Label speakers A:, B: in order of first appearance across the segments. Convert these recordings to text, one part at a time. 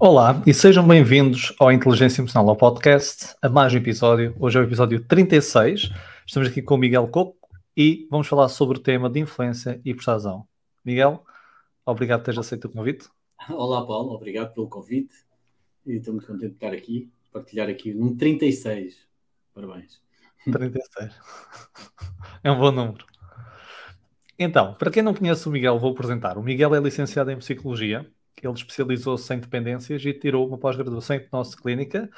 A: Olá e sejam bem-vindos ao Inteligência Emocional, ao podcast, a mais um episódio. Hoje é o episódio 36. Estamos aqui com o Miguel Coco e vamos falar sobre o tema de influência e persuasão. Miguel, obrigado por teres aceito o convite.
B: Olá, Paulo, obrigado pelo convite e estou muito contente de estar aqui, partilhar aqui num 36. Parabéns.
A: 36. É um bom número. Então, para quem não conhece o Miguel, vou apresentar. O Miguel é licenciado em Psicologia ele especializou-se em dependências e tirou uma pós-graduação em hipnose clínica.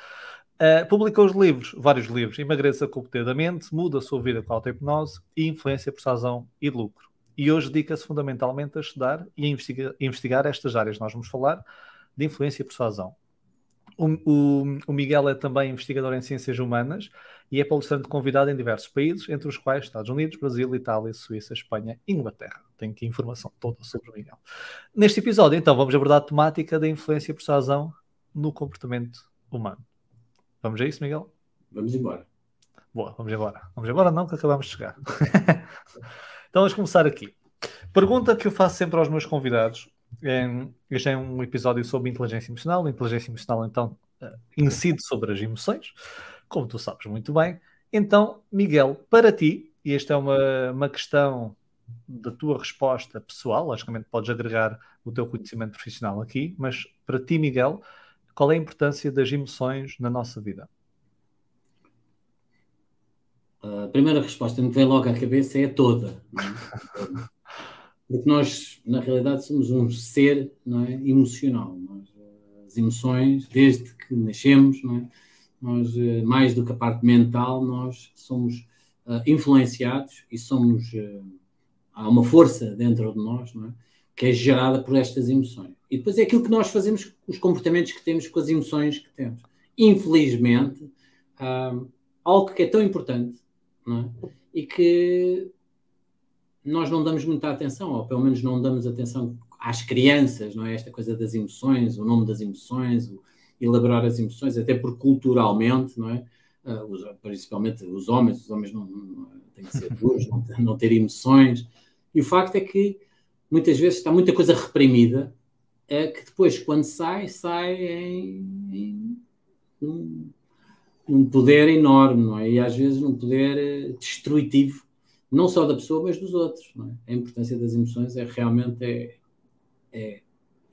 A: Uh, publicou os livros, vários livros, Emagreça com da Mente, Muda a Sua Vida com a Auto-Hipnose e Influência, Persuasão e Lucro. E hoje dedica-se fundamentalmente a estudar e a investigar, investigar estas áreas nós vamos falar, de influência e persuasão. O, o, o, Miguel é também investigador em ciências humanas e é palestrante convidado em diversos países, entre os quais Estados Unidos, Brasil, Itália, Suíça, Espanha e Inglaterra. Tenho aqui informação toda sobre o Miguel. Neste episódio, então, vamos abordar a temática da influência e persuasão no comportamento humano. Vamos a isso, Miguel?
B: Vamos embora.
A: Boa, vamos embora. Vamos embora, não, que acabamos de chegar. então, vamos começar aqui. Pergunta que eu faço sempre aos meus convidados este é um episódio sobre inteligência emocional. A inteligência emocional, então, eh, incide sobre as emoções, como tu sabes muito bem. Então, Miguel, para ti, e esta é uma, uma questão da tua resposta pessoal, logicamente podes agregar o teu conhecimento profissional aqui, mas para ti, Miguel, qual é a importância das emoções na nossa vida?
B: A primeira resposta que me vem logo à cabeça é toda. É? Porque nós, na realidade, somos um ser não é, emocional. Nós, as emoções, desde que nascemos, não é, nós, eh, mais do que a parte mental, nós somos uh, influenciados e somos. Uh, há uma força dentro de nós não é, que é gerada por estas emoções. E depois é aquilo que nós fazemos, os comportamentos que temos com as emoções que temos. Infelizmente, uh, algo que é tão importante é, e que nós não damos muita atenção, ou pelo menos não damos atenção às crianças, não é? Esta coisa das emoções, o nome das emoções, o elaborar as emoções, até porque culturalmente, não é? Uh, principalmente os homens, os homens não, não têm que ser duros, não, não ter emoções. E o facto é que muitas vezes está muita coisa reprimida, é que depois, quando sai, sai em, em poder enorme, não é? E às vezes num poder eh, destrutivo não só da pessoa, mas dos outros. É? A importância das emoções é realmente é, é,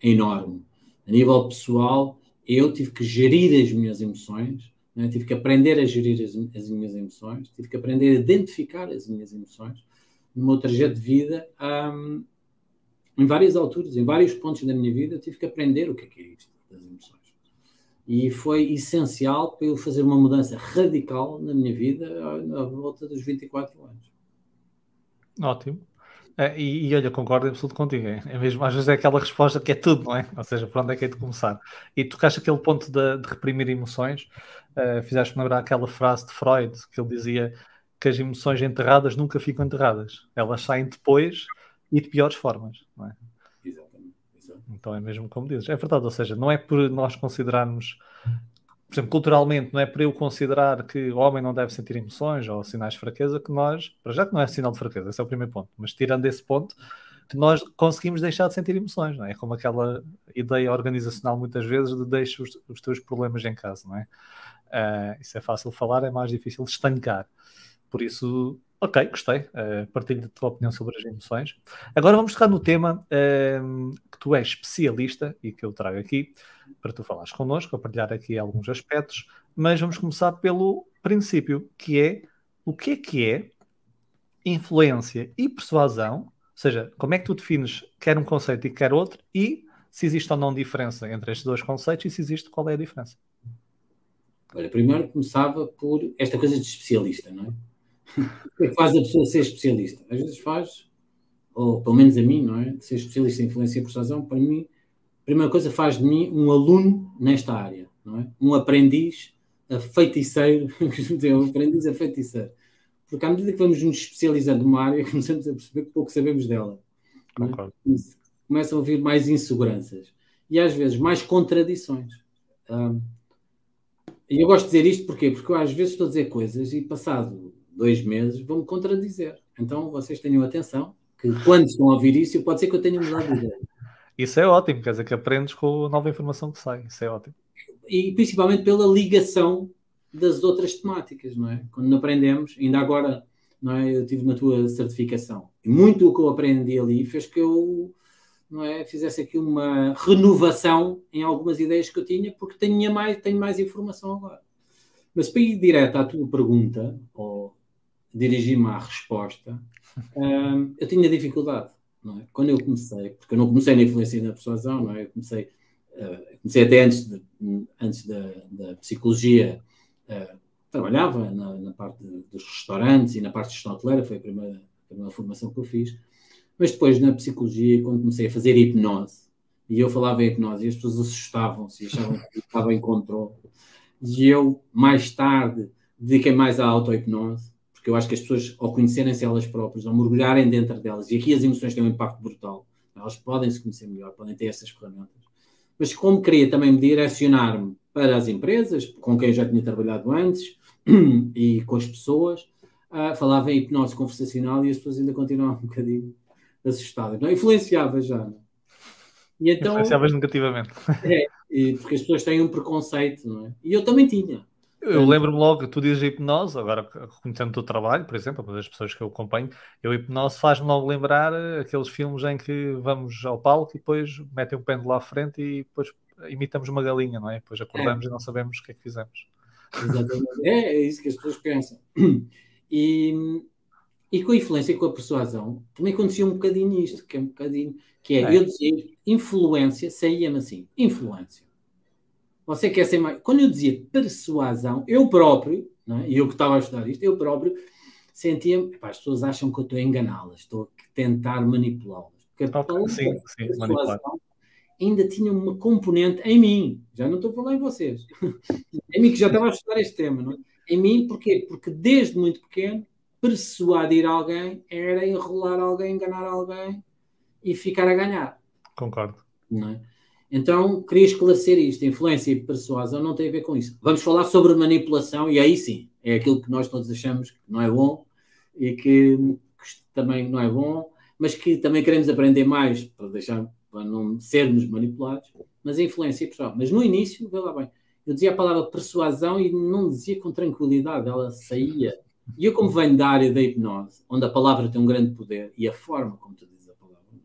B: enorme. A nível pessoal, eu tive que gerir as minhas emoções, é? tive que aprender a gerir as, as, minhas emoções, tive que aprender a identificar as minhas emoções no meu trajeto de vida, um, em várias alturas, em vários pontos da minha vida, eu tive que aprender o que é, que é isto das emoções. E foi essencial para eu fazer uma mudança radical na minha vida à volta dos 24 anos.
A: Ótimo. É, e, e, olha, concordo absoluto contigo. É, é, mesmo, às vezes é aquela resposta que é tudo, não é? Ou seja, por onde é que é de começar? E tocaste aquele ponto de, de reprimir emoções, uh, fizeste-me lembrar aquela frase de Freud, que ele dizia que as emoções enterradas nunca ficam enterradas. Elas saem depois e de piores formas, não é?
B: Exatamente. Exatamente.
A: Então é mesmo como dizes. É verdade, ou seja, não é por nós considerarmos por exemplo, culturalmente, não é para eu considerar que o homem não deve sentir emoções ou sinais de fraqueza que nós, para já que não é sinal de fraqueza, esse é o primeiro ponto, mas tirando esse ponto, que nós conseguimos deixar de sentir emoções, não é? É como aquela ideia organizacional muitas vezes de deixar os, os teus problemas em casa, não é? Uh, isso é fácil falar, é mais difícil estancar. Por isso, ok, gostei. Uh, partilho a tua opinião sobre as emoções. Agora vamos tocar no tema uh, que tu és especialista e que eu trago aqui, para tu falares connosco, a partilhar aqui alguns aspectos, mas vamos começar pelo princípio, que é o que é que é influência e persuasão, ou seja, como é que tu defines quer um conceito e quer outro, e se existe ou não diferença entre estes dois conceitos e se existe, qual é a diferença?
B: Olha, primeiro começava por esta coisa de especialista, não é? O que é que faz a pessoa ser especialista? Às vezes faz, ou pelo menos a mim, não é? De ser especialista em influência e persuasão, para mim, primeira coisa faz de mim um aluno nesta área, não é? Um aprendiz a feiticeiro, um aprendiz a feiticeiro. Porque à medida que vamos nos especializando numa área, começamos a perceber que pouco sabemos dela. É? Começam a ouvir mais inseguranças e às vezes mais contradições. Um, e eu gosto de dizer isto porquê? porque eu às vezes estou a dizer coisas e passado dois meses vão-me contradizer. Então vocês tenham atenção que quando estão a ouvir isso, pode ser que eu tenha mudado de ideia.
A: Isso é ótimo, quer dizer que aprendes com a nova informação que sai, isso é ótimo.
B: E principalmente pela ligação das outras temáticas, não é? Quando aprendemos, ainda agora, não é? Eu tive na tua certificação e muito do que eu aprendi ali fez que eu não é, fizesse aqui uma renovação em algumas ideias que eu tinha, porque tinha mais, tenho mais informação agora. Mas para ir direto à tua pergunta, ou dirigir-me à resposta, um, eu tinha dificuldade. É? Quando eu comecei, porque eu não comecei na influência e na persuasão, não é? eu comecei, uh, comecei até antes, de, antes da, da psicologia, uh, trabalhava na, na parte de, dos restaurantes e na parte de gestão hoteleira, foi a primeira, a primeira formação que eu fiz. Mas depois, na psicologia, quando comecei a fazer hipnose, e eu falava em hipnose, e as pessoas assustavam-se e achavam que estava em controle. E eu, mais tarde, dediquei mais à auto-hipnose, porque eu acho que as pessoas, ao conhecerem-se elas próprias, ao mergulharem dentro delas, e aqui as emoções têm um impacto brutal, elas podem se conhecer melhor, podem ter essas ferramentas. Mas como queria também me direcionar-me para as empresas, com quem eu já tinha trabalhado antes, e com as pessoas, uh, falava em hipnose conversacional e as pessoas ainda continuavam um bocadinho assustadas, não? Influenciava já. Não?
A: E então, Influenciavas negativamente.
B: É, porque as pessoas têm um preconceito, não é? E eu também tinha.
A: Eu lembro-me logo, tu dizes hipnose, agora conhecendo o teu trabalho, por exemplo, uma das pessoas que eu acompanho, eu hipnose faz-me logo lembrar aqueles filmes em que vamos ao palco e depois metem um pêndulo à frente e depois imitamos uma galinha, não é? Depois acordamos é. e não sabemos o que é que fizemos.
B: Exatamente. É, é isso que as pessoas pensam. E, e com a influência e com a persuasão, também acontecia um bocadinho isto, que é um bocadinho, que é, é. eu dizia influência, saía-me assim, influência. Você quer ser mais. Quando eu dizia persuasão, eu próprio, é? e eu que estava a estudar isto, eu próprio sentia-me. As pessoas acham que eu estou a enganá-las, estou a tentar manipulá-las. Porque a
A: okay, sim, sim, persuasão
B: ainda tinha uma componente em mim. Já não estou a falar em vocês. em mim que já estava a estudar este tema, não é? Em mim, porquê? Porque desde muito pequeno persuadir alguém era enrolar alguém, enganar alguém e ficar a ganhar.
A: Concordo.
B: É? Então, queria esclarecer isto. Influência e persuasão não tem a ver com isso. Vamos falar sobre manipulação e aí sim, é aquilo que nós todos achamos que não é bom e que, que também não é bom, mas que também queremos aprender mais para deixar para não sermos manipulados, mas a influência e persuasão. Mas no início, vê lá bem, eu dizia a palavra persuasão e não dizia com tranquilidade, ela saía e eu, como venho da área da hipnose, onde a palavra tem um grande poder e a forma como tu dizes a palavra, é?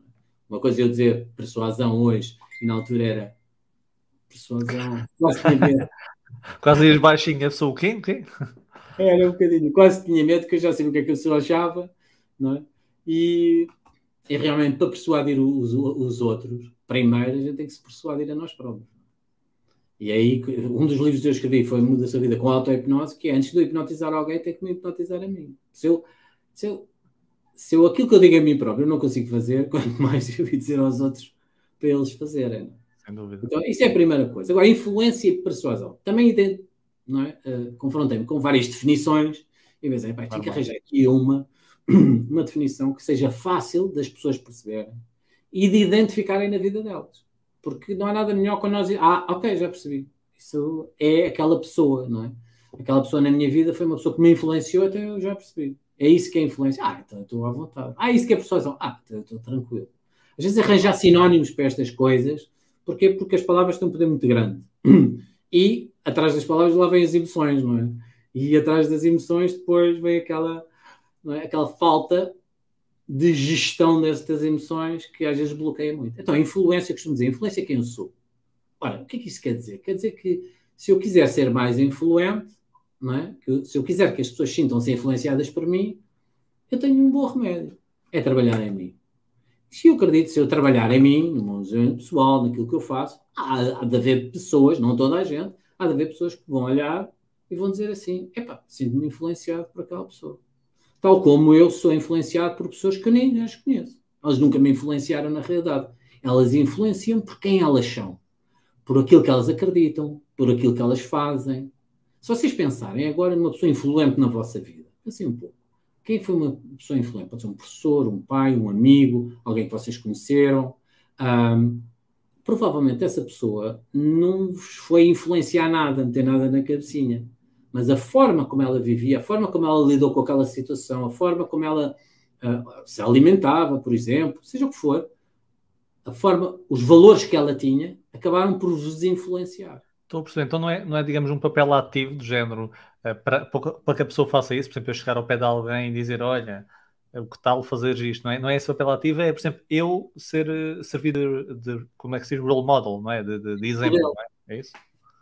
B: uma coisa é eu dizer persuasão hoje e na altura era persuasão, quase tinha medo.
A: quase ias baixinho, eu sou o quê? quê?
B: Era um bocadinho, quase tinha medo, que eu já sabia o que é que a pessoa achava, não é? E, e realmente para persuadir os, os outros, primeiro a gente tem que se persuadir a nós próprios. E aí, um dos livros que eu escrevi foi Muda a sua vida com auto-hipnose, que é antes de eu hipnotizar alguém, tem que me hipnotizar a mim. Se eu, se eu, se eu aquilo que eu digo a mim próprio eu não consigo fazer, quanto mais eu ia dizer aos outros para eles fazerem.
A: Sem dúvida.
B: Então, isso é a primeira coisa. Agora, influência e persuasão. Também não é? Uh, confrontei-me com várias definições e pensei, pá, tenho que arranjar aqui uma, uma definição que seja fácil das pessoas perceberem e de identificarem na vida delas porque não há nada melhor quando nós. Ah, ok, já percebi. Isso é aquela pessoa, não é? Aquela pessoa na minha vida foi uma pessoa que me influenciou, até eu já percebi. É isso que é influência. Ah, então estou à vontade. Ah, isso que é persuasão. Ah, então estou tranquilo. Às vezes arranjar sinónimos para estas coisas, porque Porque as palavras têm um poder muito grande. E atrás das palavras lá vêm as emoções, não é? E atrás das emoções depois vem aquela, é? aquela falta de gestão destas emoções que às vezes bloqueia muito. Então, influência, costumo dizer, influência é quem eu sou. Ora, o que é que isso quer dizer? Quer dizer que se eu quiser ser mais influente, não é? que, se eu quiser que as pessoas sintam-se influenciadas por mim, eu tenho um bom remédio. É trabalhar em mim. Se eu acredito, se eu trabalhar em mim, no meu desenvolvimento pessoal, naquilo que eu faço, há, há de haver pessoas, não toda a gente, há de haver pessoas que vão olhar e vão dizer assim: epá, sinto-me influenciado por aquela pessoa. Tal como eu sou influenciado por pessoas que eu nem as conheço. Elas nunca me influenciaram na realidade. Elas influenciam por quem elas são, por aquilo que elas acreditam, por aquilo que elas fazem. Se vocês pensarem agora numa pessoa influente na vossa vida, assim um pouco. Quem foi uma pessoa influente? Pode ser um professor, um pai, um amigo, alguém que vocês conheceram. Um, provavelmente essa pessoa não vos foi influenciar nada, não tem nada na cabecinha mas a forma como ela vivia, a forma como ela lidou com aquela situação, a forma como ela uh, se alimentava, por exemplo, seja o que for, a forma, os valores que ela tinha acabaram por vos influenciar.
A: Estou a perceber. Então não é, não é digamos, um papel ativo do género para, para que a pessoa faça isso, por exemplo, eu chegar ao pé de alguém e dizer, olha, o que tal fazer isto, não é? Não é esse papel ativo, é, por exemplo, eu ser, servir de, de como é que se diz, role model, não é? De, de, de exemplo, não é? É isso?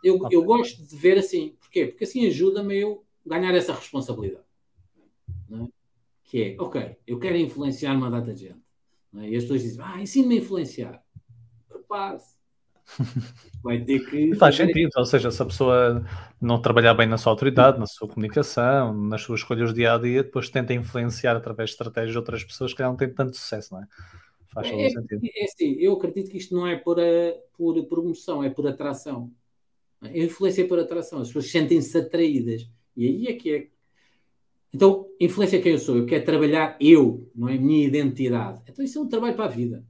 B: Eu, eu gosto de ver assim. Porquê? Porque assim ajuda-me eu ganhar essa responsabilidade. É? Que é, ok, eu quero influenciar uma data de gente. É? E as pessoas dizem, ah, ensina-me a influenciar. Prepare-se. Vai ter que.
A: Faz sentido, ou seja, se a pessoa não trabalhar bem na sua autoridade, na sua comunicação, nas suas escolhas dia a dia, depois tenta influenciar através de estratégias outras pessoas que não têm tanto sucesso, não é?
B: Faz é, sentido. É, é assim, eu acredito que isto não é por, a, por promoção, é por atração. A influência é por atração, as pessoas sentem-se atraídas. E aí é que é. Então, influência é quem eu sou, eu quero trabalhar eu, não é? Minha identidade. Então, isso é um trabalho para a vida.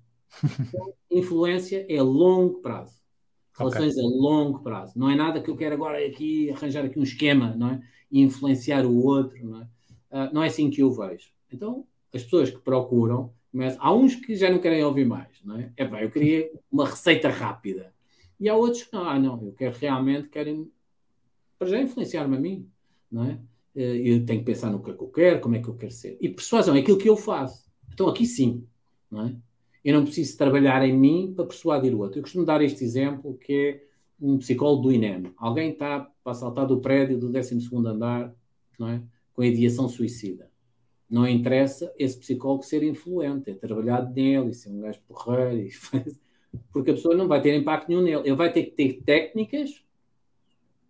B: Então, influência é a longo prazo. Relações okay. a longo prazo. Não é nada que eu quero agora aqui arranjar aqui um esquema, não é? E influenciar o outro, não é? Uh, não é assim que eu vejo. Então, as pessoas que procuram, há uns que já não querem ouvir mais, não é? É pá, eu queria uma receita rápida. E há outros que não, ah, não, eu quero realmente, querem para já influenciar-me a mim, não é? Eh, eu tenho que pensar no que é que eu quero, como é que eu quero ser. E persuasão é aquilo que eu faço. Então aqui sim, não é? Eu não preciso trabalhar em mim para persuadir o outro. Eu costumo dar este exemplo que é um psicólogo do INEM. Alguém está para saltar do prédio do 12 andar, não é? Com a ideação suicida. Não interessa esse psicólogo ser influente, é trabalhar nele e ser um gajo porreiro, porque a pessoa não vai ter impacto nenhum nele. Ele vai ter que ter técnicas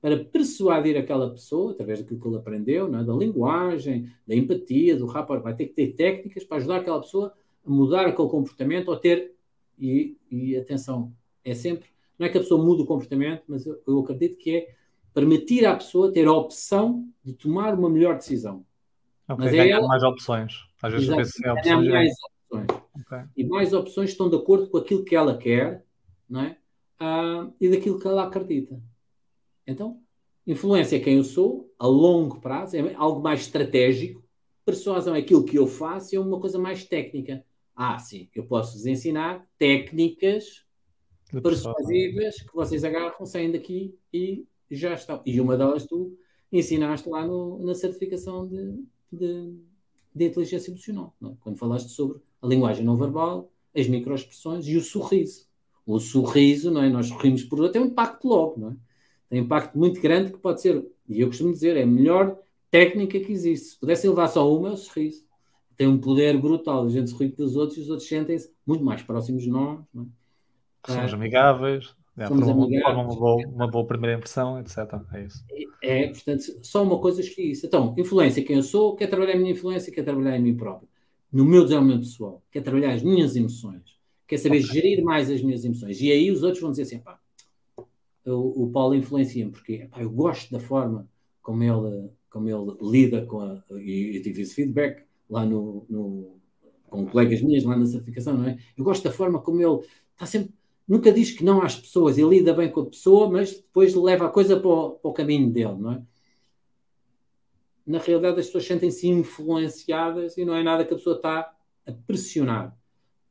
B: para persuadir aquela pessoa, através daquilo que ele aprendeu, é? da linguagem, da empatia, do rapport, vai ter que ter técnicas para ajudar aquela pessoa mudar aquele comportamento ou ter, e, e atenção, é sempre, não é que a pessoa mude o comportamento, mas eu, eu acredito que é permitir à pessoa ter a opção de tomar uma melhor decisão.
A: Ok, mas é ela, mais opções. Às vezes
B: se é opções. Mais opções. Okay. E mais opções estão de acordo com aquilo que ela quer não é? Ah, e daquilo que ela acredita. Então, influência é quem eu sou, a longo prazo, é algo mais estratégico. Persuasão é aquilo que eu faço, é uma coisa mais técnica. Ah, sim, eu posso vos ensinar técnicas persuasivas que vocês agarram, saem daqui e já estão. E uma delas tu ensinaste lá no, na certificação de, de, de inteligência emocional, é? quando falaste sobre a linguagem não verbal, as microexpressões e o sorriso. O sorriso, não é? nós sorrimos por tem um impacto logo, não é? tem um impacto muito grande que pode ser, e eu costumo dizer, é a melhor técnica que existe. Se pudesse levar só uma, é o sorriso tem um poder brutal. A gente se ri pelos outros e os outros sentem-se muito mais próximos de nós. Não
A: é? Somos amigáveis, é, somos uma, amigáveis. Uma, boa, uma boa primeira impressão, etc. É isso.
B: É, portanto, só uma coisa que isso. Então, influência, quem eu sou, quer trabalhar a minha influência, quer trabalhar em mim próprio. No meu desenvolvimento pessoal, quer trabalhar as minhas emoções, quer saber okay. gerir mais as minhas emoções. E aí os outros vão dizer assim, pá, o, o Paulo influencia-me, porque pá, eu gosto da forma como ele, como ele lida com a. E eu tive esse feedback lá no, no, com colegas minhas lá na certificação, não é? Eu gosto da forma como ele está sempre, nunca diz que não às pessoas, ele lida bem com a pessoa, mas depois leva a coisa para o, para o caminho dele, não é? Na realidade, as pessoas sentem-se influenciadas e não é nada que a pessoa está a pressionar.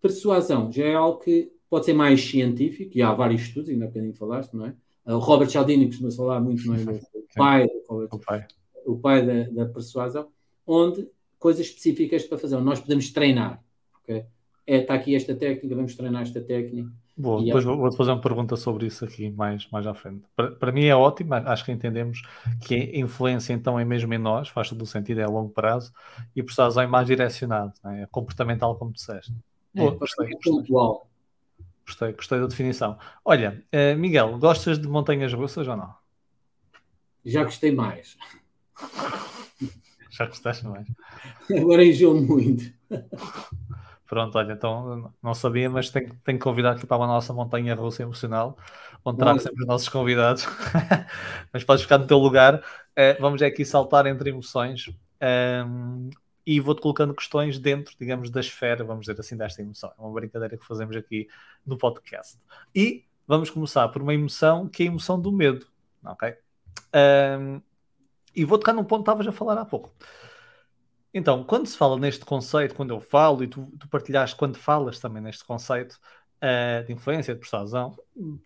B: Persuasão já é algo que pode ser mais científico, e há vários estudos, ainda há bocadinho falaste, não é? O Robert Cialdini costuma falar muito, não é? O pai, o pai, o pai da, da persuasão, onde coisas específicas para fazer. Nós podemos treinar. Okay? É, está aqui esta técnica, vamos treinar esta técnica.
A: Boa, depois é... vou-te fazer uma pergunta sobre isso aqui mais, mais à frente. Para, para mim é ótimo, acho que entendemos que a influência então é mesmo em nós, faz todo o sentido, é a longo prazo, e por isso é mais direcionado, é? é comportamental, como disseste.
B: É, Boa, gostei, gostei.
A: gostei, gostei da definição. Olha, uh, Miguel, gostas de montanhas russas ou não?
B: Já gostei mais.
A: Já gostaste mais?
B: Agora enjoo muito.
A: Pronto, olha, então não sabia, mas tenho, tenho que convidar aqui para a nossa montanha russa emocional, onde trago sempre os nossos convidados. mas podes ficar no teu lugar. Uh, vamos aqui saltar entre emoções ehm, e vou-te colocando questões dentro, digamos, da esfera, vamos dizer assim, desta emoção. É uma brincadeira que fazemos aqui no podcast. E vamos começar por uma emoção que é a emoção do medo, ok? Um, ehm, e vou tocar num ponto que estavas a falar há pouco. Então, quando se fala neste conceito, quando eu falo, e tu, tu partilhaste quando falas também neste conceito, uh, de influência, de persuasão,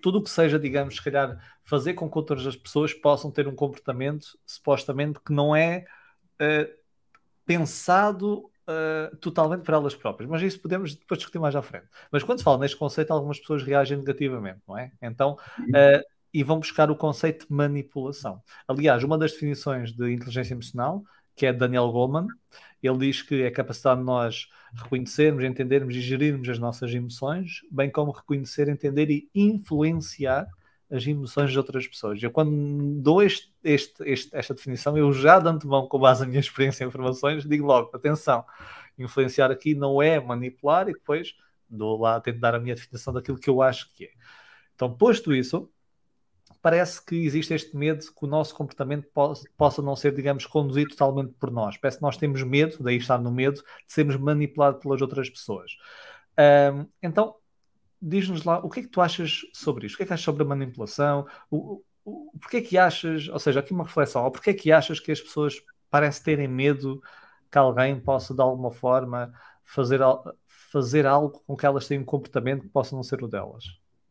A: tudo o que seja, digamos, se calhar, fazer com que outras as pessoas possam ter um comportamento supostamente que não é uh, pensado uh, totalmente para elas próprias. Mas isso podemos depois discutir mais à frente. Mas quando se fala neste conceito, algumas pessoas reagem negativamente, não é? Então, e vão buscar o conceito de manipulação. Aliás, uma das definições de inteligência emocional, que é Daniel Goleman, ele diz que é a capacidade de nós reconhecermos, entendermos e gerirmos as nossas emoções, bem como reconhecer, entender e influenciar as emoções de outras pessoas. Eu, quando dou este, este, este, esta definição, eu já de antemão, com base na minha experiência e informações, digo logo: atenção, influenciar aqui não é manipular, e depois dou lá, tento dar a minha definição daquilo que eu acho que é. Então, posto isso, parece que existe este medo que o nosso comportamento possa não ser, digamos, conduzido totalmente por nós. Parece que nós temos medo, daí estar no medo, de sermos manipulados pelas outras pessoas. Um, então, diz-nos lá o que é que tu achas sobre isto? O que é que achas sobre a manipulação? O, o, porquê é que achas, ou seja, aqui uma reflexão, porquê é que achas que as pessoas parecem terem medo que alguém possa de alguma forma fazer, fazer algo com que elas tenham um comportamento que possa não ser o delas?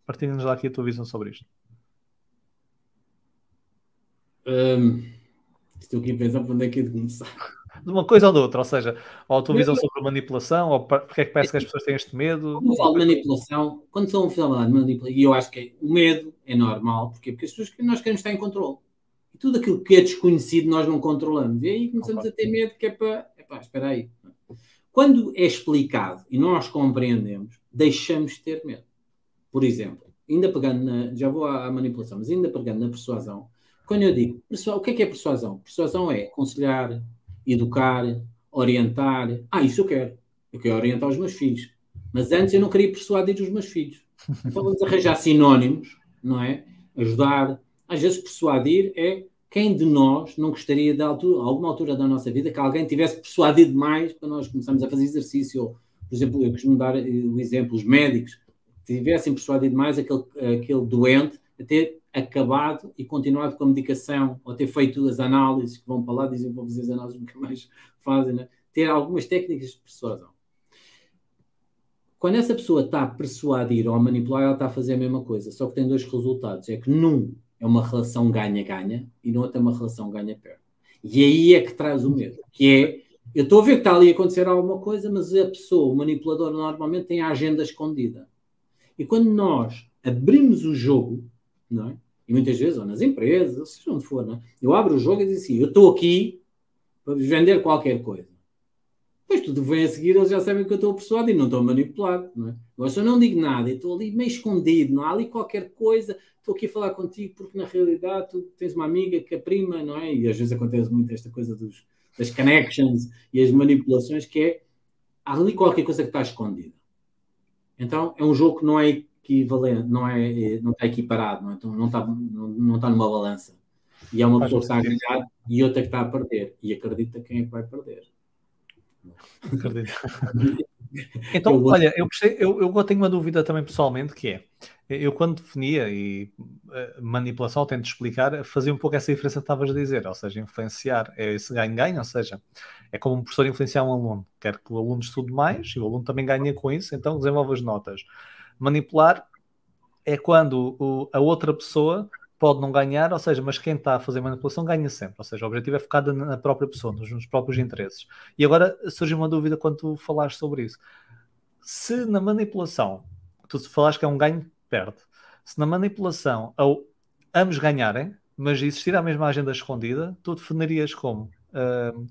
A: Partilha-nos lá aqui a tua visão sobre isto.
B: Um, estou aqui a pensar para onde é que é de começar.
A: De uma coisa ou de outra, ou seja, ou a tua visão sobre manipulação, ou porque é que parece que as pessoas têm este medo?
B: Quando falo de manipulação, quando estão a falar de manipulação, e eu acho que o medo é normal, porque, porque as pessoas nós queremos estar em controle. E tudo aquilo que é desconhecido nós não controlamos. E aí começamos a ter medo que é para. Epá, espera aí. Quando é explicado e nós compreendemos, deixamos de ter medo. Por exemplo, ainda pegando na. Já vou à manipulação, mas ainda pegando na persuasão, quando eu digo, o que é que é persuasão? Persuasão é aconselhar, educar, orientar. Ah, isso eu quero. Eu quero orientar os meus filhos. Mas antes eu não queria persuadir os meus filhos. Então vamos arranjar sinónimos, não é? Ajudar. Às vezes persuadir é quem de nós não gostaria de altura, alguma altura da nossa vida que alguém tivesse persuadido mais para nós começarmos a fazer exercício. Ou, por exemplo, eu costumo dar o exemplo, os médicos tivessem persuadido mais aquele, aquele doente a ter acabado e continuado com a medicação, ou ter feito as análises que vão para lá, dizem que vão fazer as análises, nunca mais fazem, né? ter algumas técnicas de persuasão. Quando essa pessoa está a persuadir ou a manipular, ela está a fazer a mesma coisa, só que tem dois resultados. É que num é uma relação ganha-ganha e no outro é uma relação ganha-perde. E aí é que traz o medo, que é eu estou a ver que está ali a acontecer alguma coisa, mas a pessoa, o manipulador, normalmente tem a agenda escondida. E quando nós abrimos o jogo, não é? E muitas vezes, ou nas empresas, ou seja onde for, não é? eu abro o jogo e digo assim: eu estou aqui para vender qualquer coisa. Pois tudo vem a seguir, eles já sabem que eu estou a persuadir e não estou a manipular. Não é? Eu só não digo nada, estou ali meio escondido, não há ali qualquer coisa, estou aqui a falar contigo porque na realidade tu tens uma amiga que é prima, não é? E às vezes acontece muito esta coisa dos, das connections e as manipulações, que é há ali qualquer coisa que está escondida. Então é um jogo que não é equivalente, não, é, não está equiparado, não, é? então, não, está, não, não está numa balança. E é uma pessoa que está a ganhar e outra que está a perder. E acredita quem é que vai perder.
A: Acredito. Então, eu olha, eu, gostei, eu, eu tenho uma dúvida também pessoalmente que é, eu quando definia e uh, manipulação, tento explicar, fazia um pouco essa diferença que estavas a dizer, ou seja, influenciar é esse ganho-ganho, ou seja, é como um professor influenciar um aluno, quer que o aluno estude mais e o aluno também ganha com isso, então desenvolve as notas. Manipular é quando o, a outra pessoa pode não ganhar, ou seja, mas quem está a fazer manipulação ganha sempre. Ou seja, o objetivo é focar na própria pessoa, nos, nos próprios interesses. E agora surge uma dúvida quando tu falaste sobre isso. Se na manipulação, tu falaste que é um ganho, perde. Se na manipulação ao, ambos ganharem, mas existir a mesma agenda escondida, tu definirias como uh,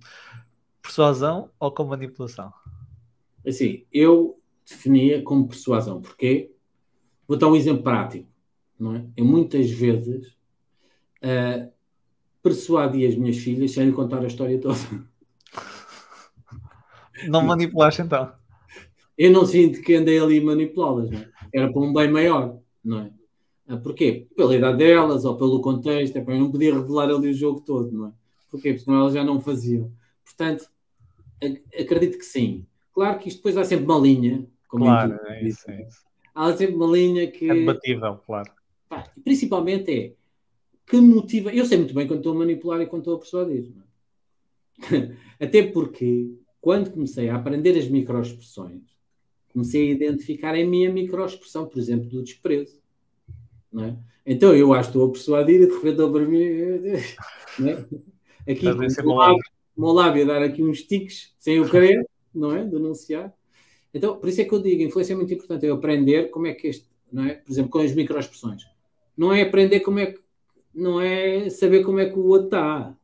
A: persuasão ou como manipulação?
B: Assim, eu definia como persuasão. Porquê? Vou dar um exemplo prático. Não é? Eu muitas vezes uh, persuadi as minhas filhas sem lhe contar a história toda.
A: Não manipulaste então?
B: Eu não sinto que andei ali a manipulá-las. É? Era para um bem maior, não é? Uh, porquê? Pela idade delas ou pelo contexto. É para eu não podia revelar ali o jogo todo, não é? Porquê? Porque senão elas já não faziam. Portanto, acredito que sim. Claro que isto depois há sempre uma linha
A: claro, é isso, é isso.
B: Há sempre uma linha que.
A: É debatível, claro.
B: Pá, principalmente é que motiva. Eu sei muito bem quando estou a manipular e quando estou a persuadir. É? Até porque quando comecei a aprender as microexpressões, comecei a identificar a microexpressão, por exemplo, do desprezo. Não é? Então eu acho que estou a persuadir e de repente estou para mim. É? Aqui, com o lábio, meu lábio a dar aqui uns tiques sem eu querer, não é? Denunciar. Então, por isso é que eu digo, influência é muito importante, é aprender como é que este, não é? Por exemplo, com as microexpressões. Não é aprender como é que, não é saber como é que o outro está.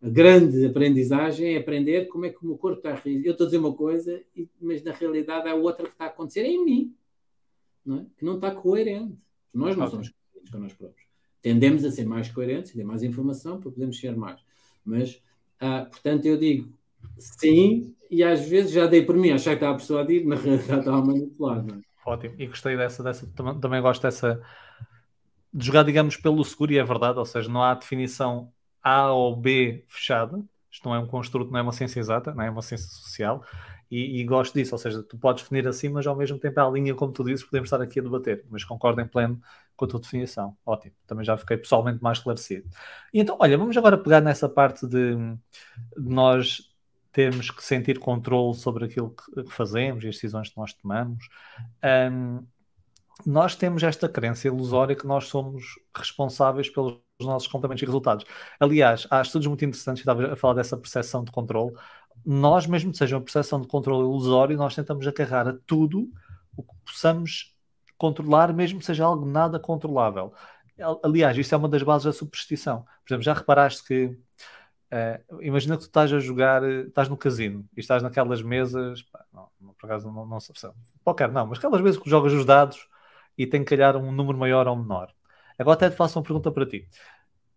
B: A grande aprendizagem é aprender como é que o meu corpo está a rir. Eu estou a dizer uma coisa, mas na realidade há outra que está a acontecer em mim, não é? que não está coerente. Nós não somos coerentes com nós próprios. Tendemos a ser mais coerentes, ter mais informação para podermos ser mais. Mas, ah, portanto, eu digo sim, e às vezes já dei por mim, achar que estava persuadido, na realidade estava manipulado. É?
A: Ótimo, e gostei dessa, dessa também, também gosto dessa de jogar, digamos, pelo seguro e é verdade, ou seja, não há definição A ou B fechada, isto não é um construto, não é uma ciência exata, não é uma ciência social, e, e, gosto disso, ou seja, tu podes definir assim, mas ao mesmo tempo é a linha, como tu dizes, podemos estar aqui a debater, mas concordo em pleno com a tua definição. Ótimo, também já fiquei pessoalmente mais esclarecido. E então, olha, vamos agora pegar nessa parte de, de nós temos que sentir controle sobre aquilo que, fazemos e as decisões que nós tomamos. Um, nós temos esta crença ilusória que nós somos responsáveis pelos nossos comportamentos e resultados. Aliás, há estudos muito interessantes que estava a falar dessa percepção de controle. Nós, mesmo que seja uma percepção de controle ilusório, nós tentamos agarrar a tudo o que possamos controlar, mesmo que seja algo nada controlável. Aliás, isso é uma das bases da superstição. Por exemplo, já reparaste que Uh, imagina que tu estás a jogar, estás no casino e estás naquelas mesas, pá, não, por acaso não, não sei, qualquer não, mas aquelas mesas que jogas os dados e tem que calhar um número maior ou menor. Agora até te faço uma pergunta para ti.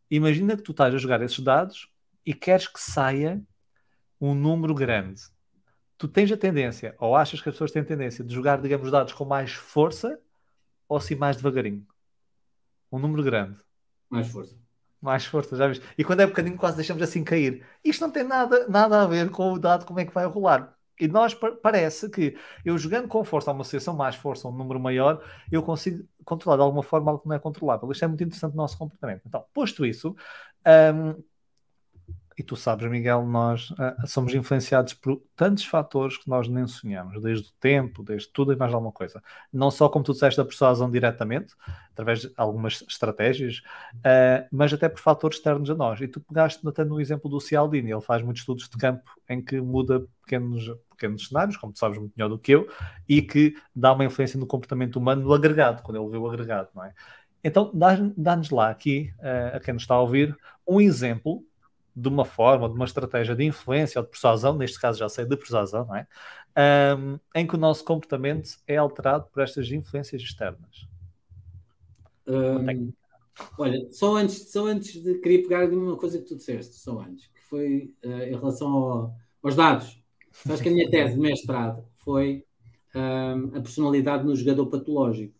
A: Imagina que tu estás a jogar esses dados e queres que saia um número grande. Tu tens a tendência, ou achas que as pessoas têm a tendência de jogar, digamos, dados com mais força ou assim mais devagarinho? Um número grande.
B: Mais força
A: mais força, já viste? E quando é bocadinho quase deixamos assim cair. Isto não tem nada, nada a ver com o dado como é que vai rolar. E nós parece que eu jogando com força, uma associação mais força, um número maior, eu consigo controlar de alguma forma algo que não é controlável. Isto é muito interessante no nosso comportamento. Então, posto isso, um, e tu sabes, Miguel, nós uh, somos influenciados por tantos fatores que nós nem sonhamos, desde o tempo, desde tudo e mais alguma coisa. Não só, como tu disseste, da persuasão diretamente, através de algumas estratégias, uh, mas até por fatores externos a nós. E tu pegaste até no exemplo do Cialdini, ele faz muitos estudos de campo em que muda pequenos, pequenos cenários, como tu sabes muito melhor do que eu, e que dá uma influência no comportamento humano no agregado, quando ele vê o agregado, não é? Então, dá-nos lá aqui, uh, a quem nos está a ouvir, um exemplo de uma forma, de uma estratégia de influência ou de persuasão, neste caso já sei de persuasão, não é? Um, em que o nosso comportamento é alterado por estas influências externas.
B: Um, olha, só antes, só antes de queria pegar de uma coisa que tu disseste, só antes, que foi uh, em relação ao, aos dados. Sabes que a minha tese de mestrado foi um, a personalidade no jogador patológico.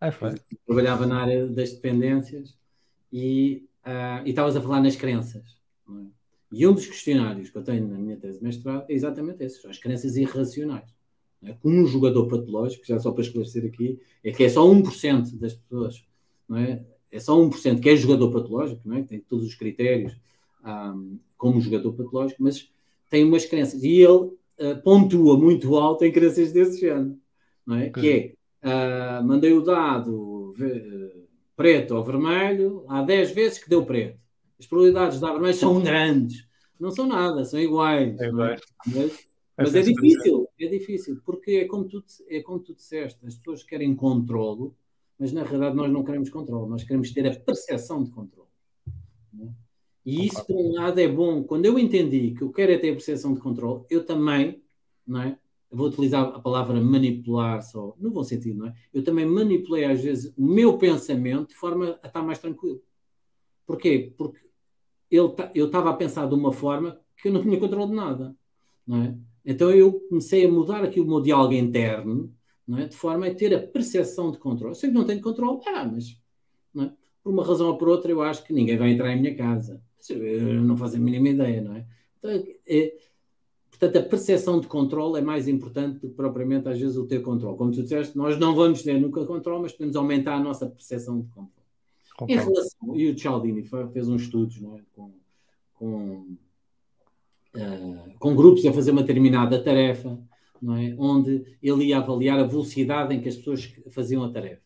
A: Ah, foi.
B: trabalhava na área das dependências e uh, estavas a falar nas crenças. É? E um dos questionários que eu tenho na minha tese de mestrado é exatamente esse, as crenças irracionais. É? Como um jogador patológico, já só para esclarecer aqui, é que é só 1% das pessoas, não é? É só 1% que é jogador patológico, não é? Tem todos os critérios um, como jogador patológico, mas tem umas crenças. E ele uh, pontua muito alto em crenças desse género, não é? Que é, uh, mandei o dado uh, preto ou vermelho, há 10 vezes que deu preto as probabilidades de vermelho são grandes. Não são nada, são iguais. É, é? Mas, mas é, é difícil, é difícil, porque é como, tu, é como tu disseste, as pessoas querem controlo, mas na realidade nós não queremos controle, nós queremos ter a percepção de controle. É? E isso, por um lado, é bom. Quando eu entendi que eu quero é ter a percepção de controle, eu também, não é? vou utilizar a palavra manipular só, no bom sentido, não é? Eu também manipulei às vezes o meu pensamento de forma a estar mais tranquilo. Porquê? Porque eu estava a pensar de uma forma que eu não tinha controle de nada. Não é? Então eu comecei a mudar aqui o meu diálogo interno, não é? de forma a ter a percepção de controle. Eu sei que não tenho controle, ah, mas é? por uma razão ou por outra eu acho que ninguém vai entrar em minha casa. Eu não faço a mínima ideia, não é? Então, é portanto, a percepção de controle é mais importante do que propriamente às vezes o ter controle. Como tu disseste, nós não vamos ter nunca controle, mas podemos aumentar a nossa percepção de controle. Em relação, e o Cialdini fez uns estudos não é? com, com, uh, com grupos a fazer uma determinada tarefa, não é? onde ele ia avaliar a velocidade em que as pessoas faziam a tarefa.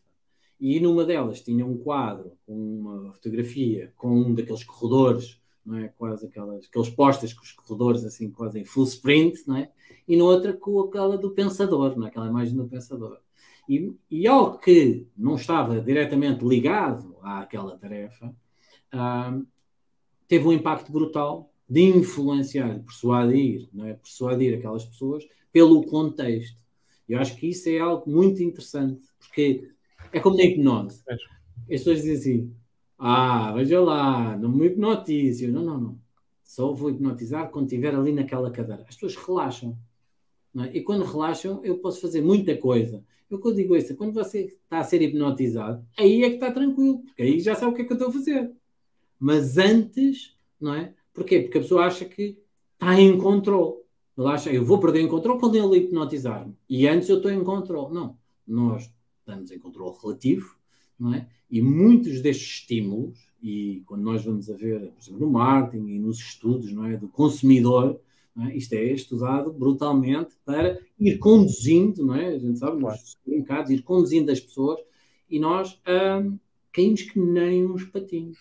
B: E numa delas tinha um quadro com uma fotografia com um daqueles corredores, não é? quase aquelas, aqueles postas com os corredores assim quase em full sprint, não é? e noutra com aquela do pensador, não é? aquela imagem do pensador. E, e algo que não estava diretamente ligado àquela tarefa, ah, teve um impacto brutal de influenciar, persuadir, não é? persuadir aquelas pessoas pelo contexto. Eu acho que isso é algo muito interessante, porque é como na hipnose. As pessoas dizem assim: ah, veja lá, não me hipnotize. Não, não, não. Só vou hipnotizar quando estiver ali naquela cadeira. As pessoas relaxam. É? E quando relaxam, eu posso fazer muita coisa. Eu quando digo isso, quando você está a ser hipnotizado, aí é que está tranquilo, porque aí já sabe o que é que eu estou a fazer. Mas antes, não é? Porquê? Porque a pessoa acha que está em controle. Ele acha, eu vou perder em controle quando ele hipnotizar-me. E antes eu estou em controle. Não. Nós estamos em controle relativo, não é? E muitos destes estímulos, e quando nós vamos a ver, por exemplo, no marketing e nos estudos, não é? Do consumidor, é? Isto é estudado brutalmente para ir conduzindo, não é? A gente sabe, claro. nos mercados, ir conduzindo as pessoas e nós hum, caímos que nem uns patinhos.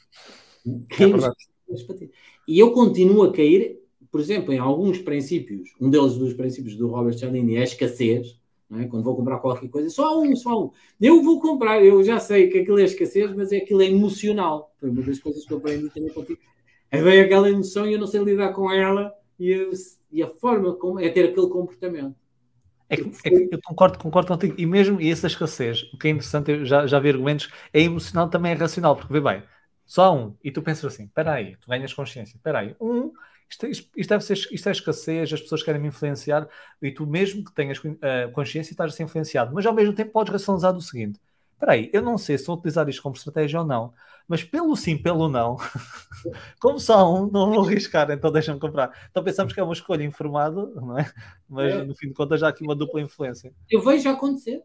B: É caímos é uns patinhos. E eu continuo a cair, por exemplo, em alguns princípios. Um deles dos princípios do Robert Cialdini é a escassez. É? Quando vou comprar qualquer coisa, só um, só um. Eu vou comprar, eu já sei que aquilo é escassez, mas é aquilo é emocional. Foi uma das coisas que eu aprendi também contigo. É bem aquela emoção e eu não sei lidar com ela e, a, e a forma como é ter aquele comportamento.
A: É que, é que, eu concordo, concordo contigo. E mesmo essa escassez, o que é interessante, eu já, já vi argumentos, é emocional também é racional, porque vê bem, só um, e tu pensas assim, espera aí, tu ganhas consciência, espera aí, um, isto, isto, isto, deve ser, isto é escassez, as pessoas querem me influenciar, e tu mesmo que tenhas uh, consciência estás a ser influenciado, mas ao mesmo tempo podes racionalizar do seguinte, espera aí, eu não sei se vou utilizar isto como estratégia ou não, mas pelo sim, pelo não, como só um, não vou arriscar, então deixa-me comprar. Então pensamos que é uma escolha informada, não é? Mas é. no fim de contas já há aqui uma dupla influência.
B: Eu vejo acontecer.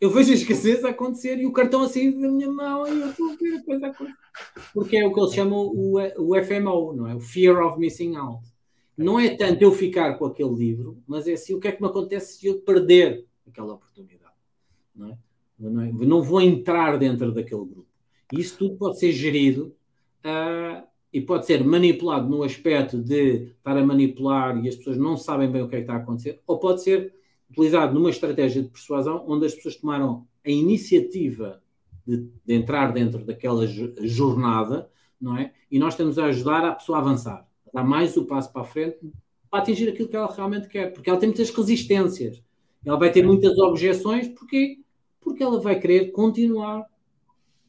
B: Eu vejo a escassez acontecer e o cartão assim da minha mão e eu estou a ver a coisa acontecer. Porque é o que eles chamam o, o FMO, não é? O Fear of Missing Out. Não é tanto eu ficar com aquele livro, mas é assim, o que é que me acontece se eu perder aquela oportunidade? Não, é? Não, é? não vou entrar dentro daquele grupo. Isso tudo pode ser gerido uh, e pode ser manipulado no aspecto de estar a manipular e as pessoas não sabem bem o que é que está a acontecer, ou pode ser utilizado numa estratégia de persuasão onde as pessoas tomaram a iniciativa de, de entrar dentro daquela jornada, não é? E nós estamos a ajudar a pessoa a avançar, a dar mais o passo para a frente para atingir aquilo que ela realmente quer, porque ela tem muitas resistências, ela vai ter muitas objeções, porque porque ela vai querer continuar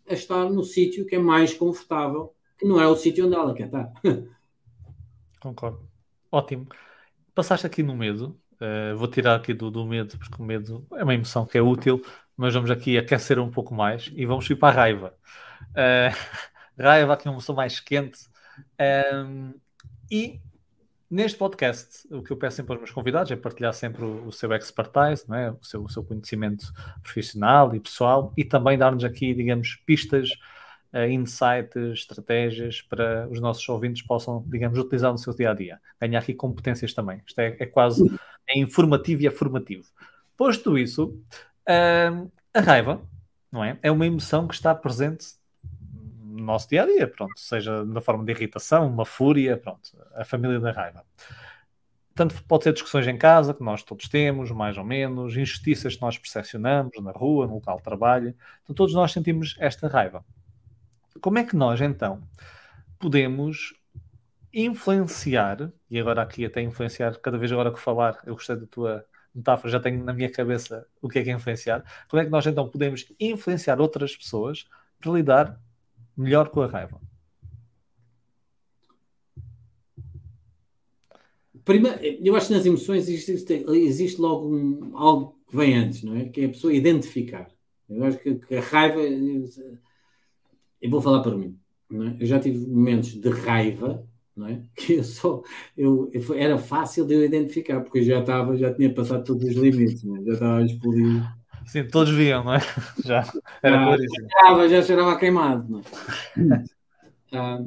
B: a estar no sítio que é mais confortável, que não é o sítio onde ela quer estar.
A: Concordo. Ótimo. Passaste aqui no medo. Uh, vou tirar aqui do, do medo, porque o medo é uma emoção que é útil, mas vamos aqui aquecer um pouco mais e vamos ir para a raiva. Uh, raiva, aqui uma emoção mais quente. Um, e Neste podcast, o que eu peço sempre aos meus convidados é partilhar sempre o, o seu expertise, não é? o, seu, o seu conhecimento profissional e pessoal e também dar-nos aqui, digamos, pistas, uh, insights, estratégias para os nossos ouvintes possam, digamos, utilizar no seu dia a dia. Ganhar aqui competências também. Isto é, é quase é informativo e é formativo. Posto isso, uh, a raiva, não é? É uma emoção que está presente no nosso dia a dia, pronto, seja na forma de irritação, uma fúria, pronto, a família da raiva. Tanto pode ser discussões em casa, que nós todos temos, mais ou menos, injustiças que nós percepcionamos na rua, no local de trabalho. Então, todos nós sentimos esta raiva. Como é que nós, então, podemos influenciar, e agora aqui até influenciar, cada vez agora que falar, eu gostei da tua metáfora, já tenho na minha cabeça o que é que é influenciar. Como é que nós então podemos influenciar outras pessoas para lidar melhor com a raiva?
B: Primeiro, eu acho que nas emoções existe, existe logo um, algo que vem antes, não é? Que é a pessoa identificar. Eu acho que, que a raiva. Eu vou falar para mim. É? Eu já tive momentos de raiva, é? Que eu só. Eu, eu, era fácil de eu identificar, porque eu já estava, já tinha passado todos os limites, é? já estava a explodir
A: Sim, todos viam, não é? Já
B: era ah, claríssimo. Já cheirava, já cheirava queimado, não é? ah,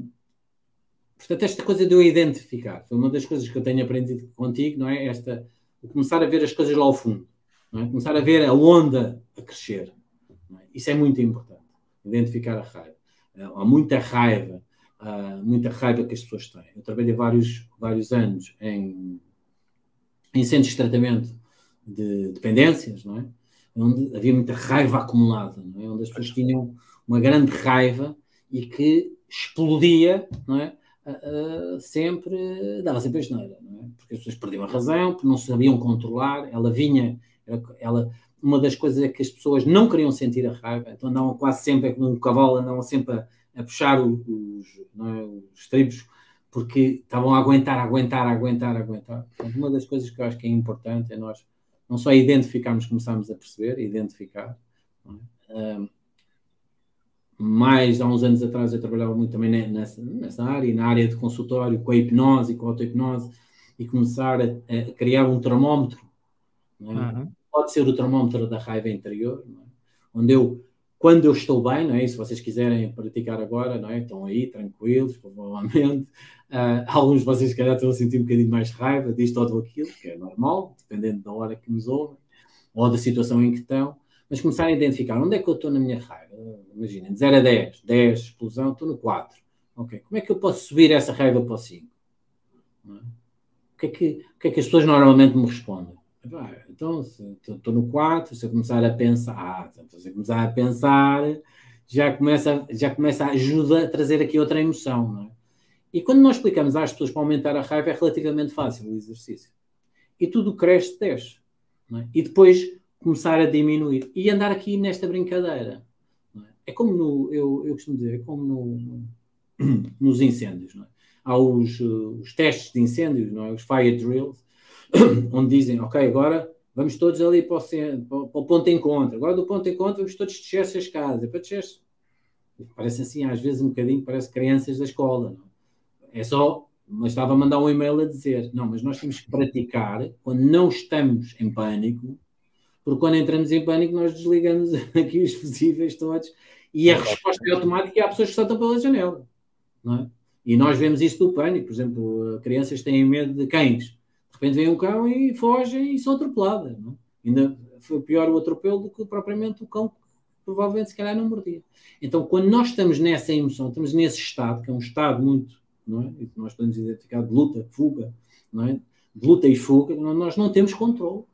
B: portanto, esta coisa de eu identificar foi uma das coisas que eu tenho aprendido contigo, não é? Esta começar a ver as coisas lá ao fundo, é? começar a ver a onda a crescer. É? Isso é muito importante, identificar a raiva. Há muita raiva, muita raiva que as pessoas têm. Eu trabalhei vários, vários anos em, em centros de tratamento de dependências, não é? Onde havia muita raiva acumulada, é? onde as pessoas tinham uma grande raiva e que explodia, não é? Uh, sempre, dava sempre a geneira, é? porque as pessoas perdiam a razão, porque não sabiam controlar, ela vinha, ela, uma das coisas é que as pessoas não queriam sentir a raiva, então andavam quase sempre, é como um cavalo, andavam sempre a, a puxar os, é? os tribos, porque estavam a aguentar, a aguentar, a aguentar, a aguentar. Portanto, uma das coisas que eu acho que é importante é nós não só identificarmos, começarmos a perceber, identificar. É? Um, mais há uns anos atrás eu trabalhava muito também nessa, nessa área, na área de consultório, com a hipnose, com a auto-hipnose, e começar a, a, criar um termómetro. É? Uhum. Pode ser o termómetro da raiva interior, é? onde eu, quando eu estou bem, não é? se vocês quiserem praticar agora, não é? estão aí tranquilos, provavelmente. Uh, alguns de vocês, se calhar, estão a sentir um bocadinho mais raiva disto ou daquilo, que normal, dependendo da hora que nos ouvem ou da situação em que estão mas começar a identificar onde é que eu estou na minha raiva. Imaginem, de 0 a 10, 10, explosão, estou no 4. Ok, como é que eu posso subir essa raiva para o 5? É? O, que é que, o que é que as pessoas normalmente me respondem? então, estou no 4, se eu começar a pensar, ah, então, se eu começar a pensar, já começa, já começa a ajuda a trazer aqui outra emoção, não é? E quando nós explicamos às pessoas para aumentar a raiva, é relativamente fácil o exercício. E tudo cresce 10. É? E depois começar a diminuir e andar aqui nesta brincadeira. É? é? como no, eu, eu costumo dizer, é como no, nos incêndios. É? Há os, os, testes de incêndios, não é? os fire drills, onde dizem, ok, agora vamos todos ali para o, centro, para o ponto de encontro. Agora do ponto de encontro vamos todos descer as. É para descer. Parece assim, às vezes um bocadinho, parece crianças da escola. Não? É só, mas estava a mandar um e-mail a dizer, não, mas nós temos que praticar quando não estamos em pânico, porque quando entramos em pânico, nós desligamos aqui os fusíveis todos e a resposta é automática e há pessoas que saltam pela janela. Não é? E nós vemos isso do pânico. Por exemplo, crianças têm medo de cães. De repente vem um cão e fogem e são atropeladas. Não é? Ainda foi pior o atropelo do que propriamente o cão que provavelmente se calhar não mordia. Então, quando nós estamos nessa emoção, estamos nesse estado, que é um estado muito, não é? E nós podemos identificar de luta, fuga, não é? De luta e fuga, nós não temos controle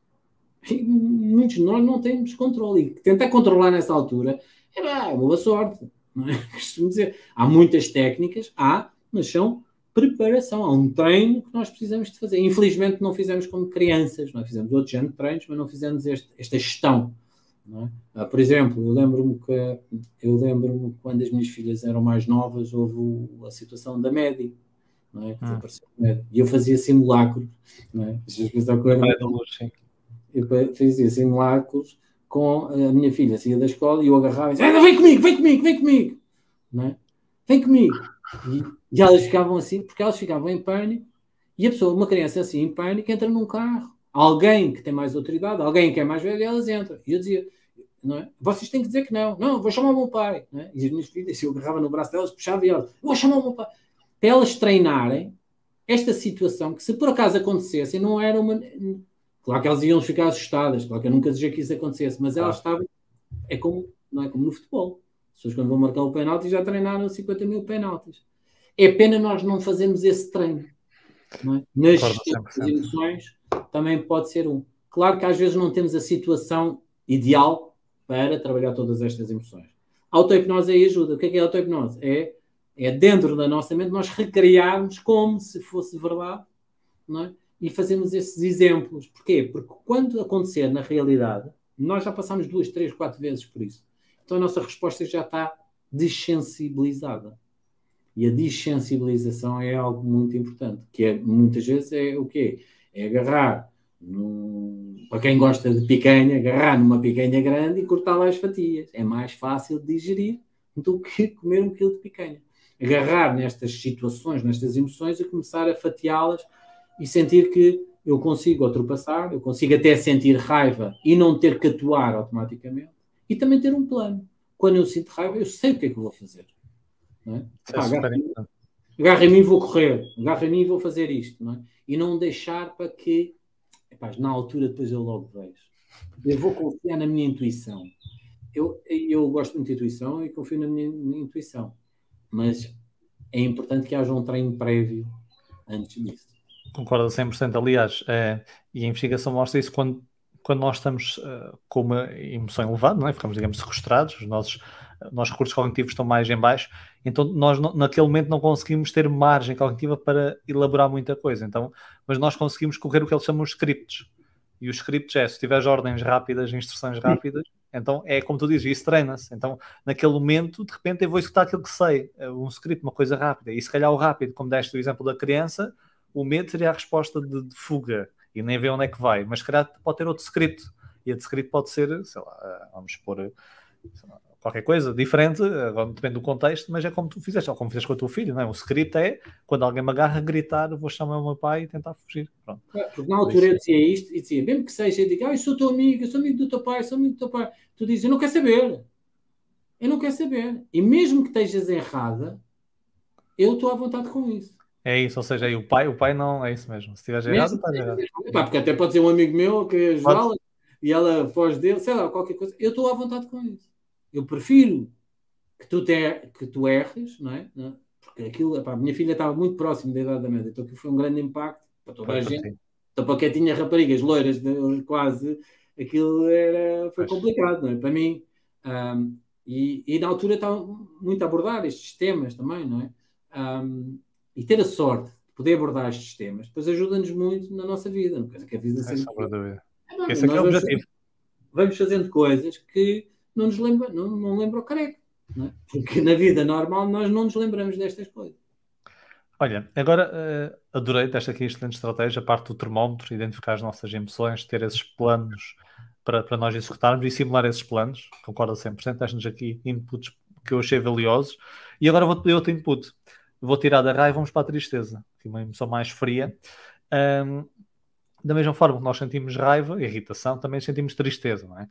B: muitos de nós não temos controle. E tentar controlar nessa altura é, é boa sorte. Não é? Costumo dizer, há muitas técnicas, há, mas são preparação, há um treino que nós precisamos de fazer. Infelizmente não fizemos como crianças, não é? fizemos outro género de treinos, mas não fizemos este, esta gestão. É? Ah, por exemplo, eu lembro-me que eu lembro-me quando as minhas filhas eram mais novas, houve a situação da média. Não é? ah. E eu fazia simulacros. Não é? Eu fazia simulacros com a minha filha, saía da escola e eu agarrava e dizia, vem comigo, vem comigo, vem comigo, é? vem comigo. E, e, elas ficavam assim, porque elas ficavam em pânico, e a pessoa, uma criança assim em pânico, entra num carro. Alguém que tem mais autoridade, alguém que é mais velho, elas entram. E eu dizia, não é? Vocês têm que dizer que não. Não, vou chamar o meu pai. É? E as minhas filhas, eu agarrava no braço delas, puxava e elas, vou chamar o meu pai. Para elas treinarem esta situação, que se por acaso acontecesse, não era uma Claro que elas iam ficar assustadas, claro que eu nunca desejei que isso acontecesse, mas elas estavam. É como, não é como no futebol. As pessoas, quando vão marcar o penalti, já treinaram 50 mil penaltis. É pena nós não fazermos esse treino. Não é? Nas emoções também pode ser um. Claro que às vezes não temos a situação ideal para trabalhar todas estas emoções. Auto-hipnose aí ajuda. O que é, que é auto-hipnose? É, é dentro da nossa mente nós recriarmos como se fosse verdade não é? e fazemos esses exemplos. Porquê? Porque quando acontecer na realidade, nós já passamos duas, três, quatro vezes por isso. Então a nossa resposta já está desensibilizada. E a desensibilização é algo muito importante, que é, muitas vezes é o quê? É agarrar, num, para quem gosta de picanha, agarrar numa picanha grande e cortar lá as fatias. É mais fácil de digerir do que comer um quilo de picanha. Agarrar nestas situações, nestas emoções e começar a fatiá-las e sentir que eu consigo ultrapassar, eu consigo até sentir raiva e não ter que atuar automaticamente e também ter um plano. Quando eu sinto raiva, eu sei o que é que vou fazer. Não é? Ah, agarra em mim e vou correr, agarra em mim e vou fazer isto. Não é? E não deixar para que na altura depois eu logo vejo. Eu vou confiar na minha intuição. Eu, eu gosto muito de intuição e confio na minha, minha intuição. Mas é importante que haja um treino prévio antes disso.
A: Concordo 100%. Aliás, é, e a investigação mostra isso quando, quando nós estamos uh, com uma emoção elevada, não é? ficamos, digamos, sequestrados, os nossos, nossos recursos cognitivos estão mais em baixo, então nós naquele momento não conseguimos ter margem cognitiva para elaborar muita coisa. Então, mas nós conseguimos correr o que eles chamam de scripts. E os scripts é, se tiveres ordens rápidas, instruções rápidas, então é como tu dizes, isso treina-se. Então, naquele momento, de repente, eu vou executar aquilo que sei, um script, uma coisa rápida. E se calhar o rápido, como deste o exemplo da criança, o medo seria a resposta de, de fuga e nem vê onde é que vai. Mas se calhar pode ter outro script. E esse script pode ser, sei lá, vamos pôr qualquer coisa diferente, depende do contexto, mas é como tu fizeste, ou como fizeste com o teu filho, não é? O script é quando alguém me agarra, gritar, vou chamar o meu pai e tentar fugir. Pronto.
B: É, porque na altura eu dizia isto e dizia, mesmo que seja, eu digo, ah, eu sou teu amigo, eu sou amigo do teu pai, sou amigo do teu pai. Tu dizes, eu não quero saber. Eu não quero saber. E mesmo que estejas errada, eu estou à vontade com isso.
A: É isso, ou seja, aí o pai, o pai não é isso mesmo. Se estiveres errado, está errado.
B: Pá, porque até pode ser um amigo meu que é Joala e ela foge dele, sei lá, qualquer coisa. Eu estou à vontade com isso. Eu prefiro que tu, te, que tu erres, não é? Porque aquilo, epá, a minha filha estava muito próximo da idade da média, então aquilo foi um grande impacto para toda a gente. Então, para quem tinha raparigas loiras, quase, aquilo era, foi complicado, não é? Para mim. Um, e, e, na altura estava muito a abordar estes temas também, não é? Um, e ter a sorte de poder abordar estes temas, depois ajuda-nos muito na nossa vida, não é? Que a vida sempre...
A: É, Esse é, é o objetivo.
B: Vamos fazendo coisas que não nos lembra, não, não lembra o careca. É? Porque na vida normal nós não nos lembramos destas coisas.
A: Olha, agora uh, adorei desta aqui excelente estratégia, a parte do termómetro, identificar as nossas emoções, ter esses planos para, para nós executarmos e simular esses planos. Concordo 100%. Deste-nos aqui inputs que eu achei valiosos. E agora vou-te pedir outro input. Vou tirar da raiva e vamos para a tristeza, que é uma emoção mais fria. Um, da mesma forma que nós sentimos raiva, irritação, também sentimos tristeza, não é?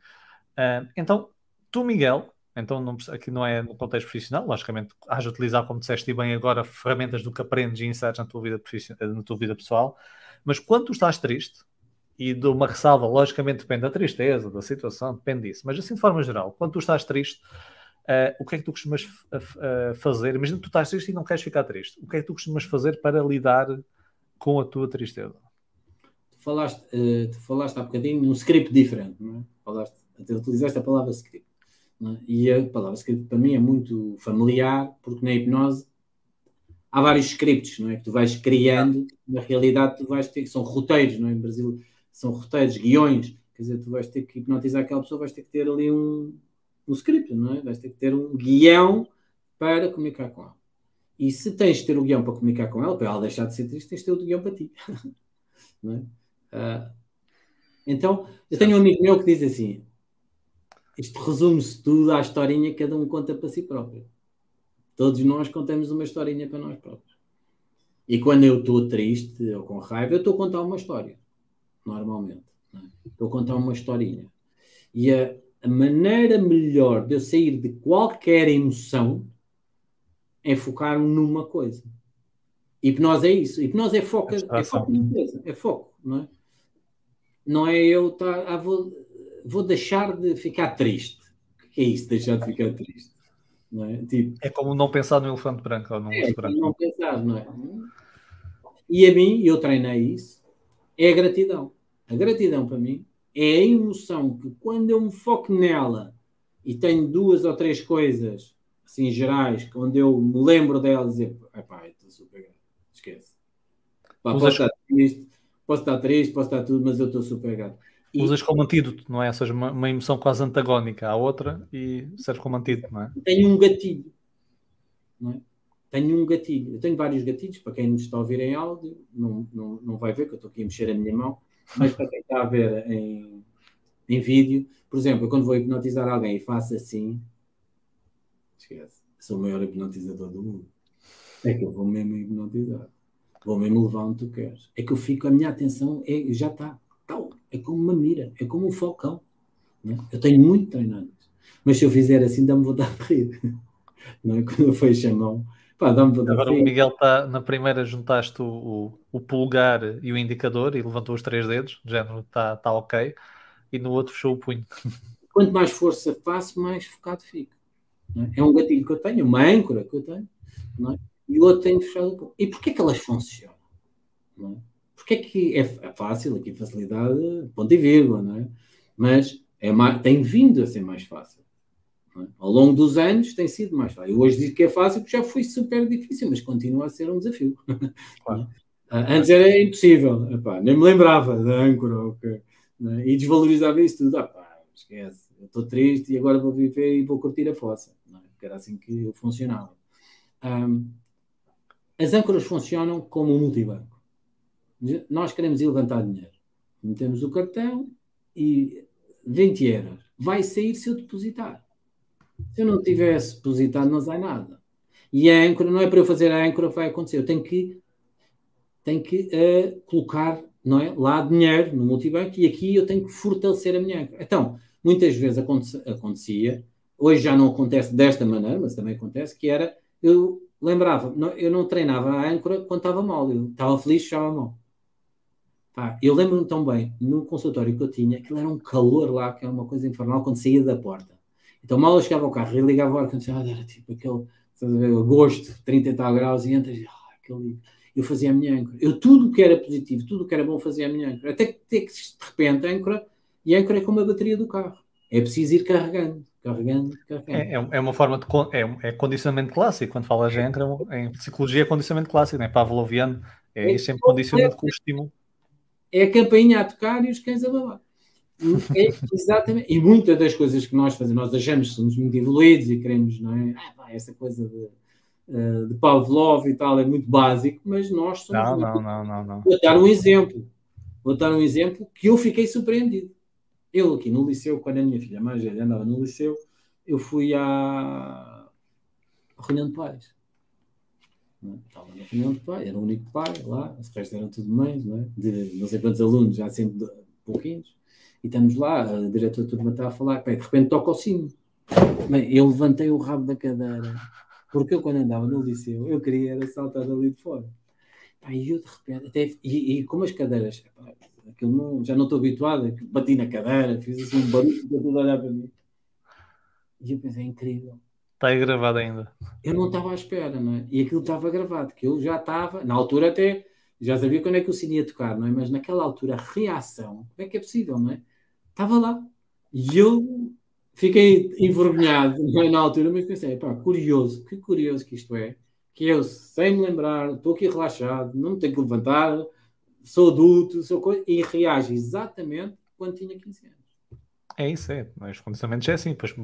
A: Então, Tu, Miguel, então não, aqui não é no contexto profissional, logicamente, has de utilizar, como disseste bem agora, ferramentas do que aprendes e insights na tua vida, na tua vida pessoal, mas quando tu estás triste, e de uma ressalva, logicamente depende da tristeza, da situação, depende disso, mas assim de forma geral, quando tu estás triste, uh, o que é que tu costumas uh, fazer? Imagina que tu estás triste e não queres ficar triste, o que é que tu costumas fazer para lidar com a tua tristeza?
B: Tu falaste, uh, falaste há bocadinho um script diferente, não é? Falaste, utilizaste a palavra script. É? E a palavra script para mim é muito familiar, porque na hipnose há vários scripts, não é? Que tu vais criando, na realidade tu vais ter, são roteiros, não é? Em Brasil são roteiros, guiões, quer dizer, tu vais ter que hipnotizar aquela pessoa, vais ter que ter ali um, um script, não é? Vais ter que ter um guião para comunicar com ela. E se tens de ter o guião para comunicar com ela, para ela deixar de ser triste, tens de ter o guião para ti. não é? Uh, então, eu tenho um amigo meu que diz assim: isto resume-se tudo à historinha que cada um conta para si próprio. Todos nós contamos uma historinha para nós próprios. E quando eu estou triste ou com raiva, eu estou a contar uma história. Normalmente. É? Estou a contar uma historinha. E a, a maneira melhor de eu sair de qualquer emoção é focar numa coisa. Hipnose é isso. Hipnose é foco, é foco é foco, não é? Não é eu estar, ah, vou, vou deixar de ficar triste. O que é isso, deixar de ficar triste? É? Tipo,
A: é como não pensar no elefante branco ou no
B: é, branco. Não pensar, não é? E a mim, eu treinei isso, é a gratidão. A gratidão para mim é a emoção que quando eu me foco nela e tenho duas ou três coisas assim gerais, onde eu me lembro delas e dizer, pá, estou super grato, esquece. Pá, posso, estar triste, posso estar triste, posso estar tudo, mas eu estou super grato.
A: E... Usas como antídoto, não é? Ou seja, uma, uma, emoção quase antagónica à outra e serve como antídoto, não é?
B: Tenho um gatilho, não é? Tenho um gatilho. Eu tenho vários gatilhos, para quem nos está a ouvir em áudio, não, não, não vai ver, que eu estou aqui a mexer a minha mão, mas para quem está a ver em, em vídeo, por exemplo, eu quando vou hipnotizar alguém e faço assim, esquece, sou o maior hipnotizador do mundo. É que eu vou mesmo hipnotizar. Vou mesmo levar onde tu queres. É que eu fico, a minha atenção é, já está é como uma mira, é como um falcão. É? Eu tenho muito treinado Mas se eu fizer assim, dá-me vontade de rir. Não é? Quando eu fecho a mão, Pá, dá
A: Agora o Miguel está na primeira, juntaste o, o, o, pulgar e o indicador e levantou os três dedos, de género está tá ok, e no outro fechou o punho.
B: Quanto mais força faço, mais focado fico. É? é? um gatilho que eu tenho, uma âncora que eu tenho, é? e o outro tem fechado o punho. E porquê que elas funcionam? Não é? Porquê que é, é fácil, aqui facilidade, ponto e vírgula, não é? Mas é mais, tem vindo a ser mais fácil. É? Ao longo dos anos tem sido mais fácil. Eu hoje digo que é fácil porque já foi super difícil, mas continua a ser um desafio. Claro. Ah, antes era impossível, Epá, nem me lembrava da âncora né? e desvalorizava isso tudo. Ah, pá, esquece, eu estou triste e agora vou viver e vou curtir a fossa. Não é? Porque era assim que eu funcionava. Um, as âncoras funcionam como um multibanco. Nós queremos ir levantar dinheiro. Metemos o cartão e 20 euros. Vai sair se eu depositar. Se eu não tivesse depositado, não sai nada. E a âncora, não é para eu fazer a âncora, vai acontecer. Eu tenho que, tenho que uh, colocar não é, lá dinheiro no multibanco e aqui eu tenho que fortalecer a minha âncora. Então, muitas vezes acontecia, hoje já não acontece desta maneira, mas também acontece, que era, eu lembrava, eu não treinava a âncora quando estava mal, eu estava feliz, estava mal. Pá, eu lembro-me tão bem, no consultório que eu tinha, aquilo era um calor lá, que era uma coisa infernal quando saía da porta. Então mal eu chegava ao carro e ligava o ar-condicionado, era tipo aquele, estás a ver, agosto, 30 e tal graus, e entras, ah, aquele, eu fazia a minha âncora. Eu tudo que era positivo, tudo que era bom fazia a minha âncora. Até que, de repente, âncora, e a âncora é como a bateria do carro. É preciso ir carregando, carregando, carregando.
A: É, é, é uma forma de, é, é condicionamento clássico. Quando falas de âncora, em psicologia é condicionamento clássico, não é? Pavloviano, é, é sempre condicionamento com o estímulo
B: é a campainha a tocar e os cães a babar. É, exatamente. E muitas das coisas que nós fazemos, nós achamos que somos muito evoluídos e queremos, não é? Ah, pá, essa coisa de, uh, de Pavlov e tal é muito básico, mas nós somos.
A: Não, muito... não, não, não, não.
B: Vou dar um exemplo. Vou dar um exemplo que eu fiquei surpreendido. Eu aqui no liceu, quando a minha filha mais velha andava no liceu, eu fui à reunião de pais. Estava na reunião de pai, era o único pai lá, os restos eram tudo mães, não é? De não sei quantos alunos, já sempre pouquinhos. E estamos lá, a diretora de turma está a falar, pá, de repente toca o sino. Bem, eu levantei o rabo da cadeira, porque eu quando andava no liceu, eu queria era saltar ali de fora. E eu de repente, até, e, e como as cadeiras, pá, aquilo não, já não estou habituado, bati na cadeira, fiz assim um barulho, tudo a olhar para mim. E eu pensei, é incrível
A: Está aí gravado ainda.
B: Eu não estava à espera, não é? E aquilo estava gravado, que eu já estava, na altura até, já sabia quando é que o sino ia tocar, não é? Mas naquela altura, a reação, como é que é possível, não é? Estava lá. E eu fiquei envergonhado é? na altura, mas pensei, pá, curioso, que curioso que isto é, que eu, sem me lembrar, estou aqui relaxado, não tenho que levantar, sou adulto, sou coisa, e reage exatamente quando tinha 15 anos.
A: É isso, é. Mas condicionamentos é assim. Pois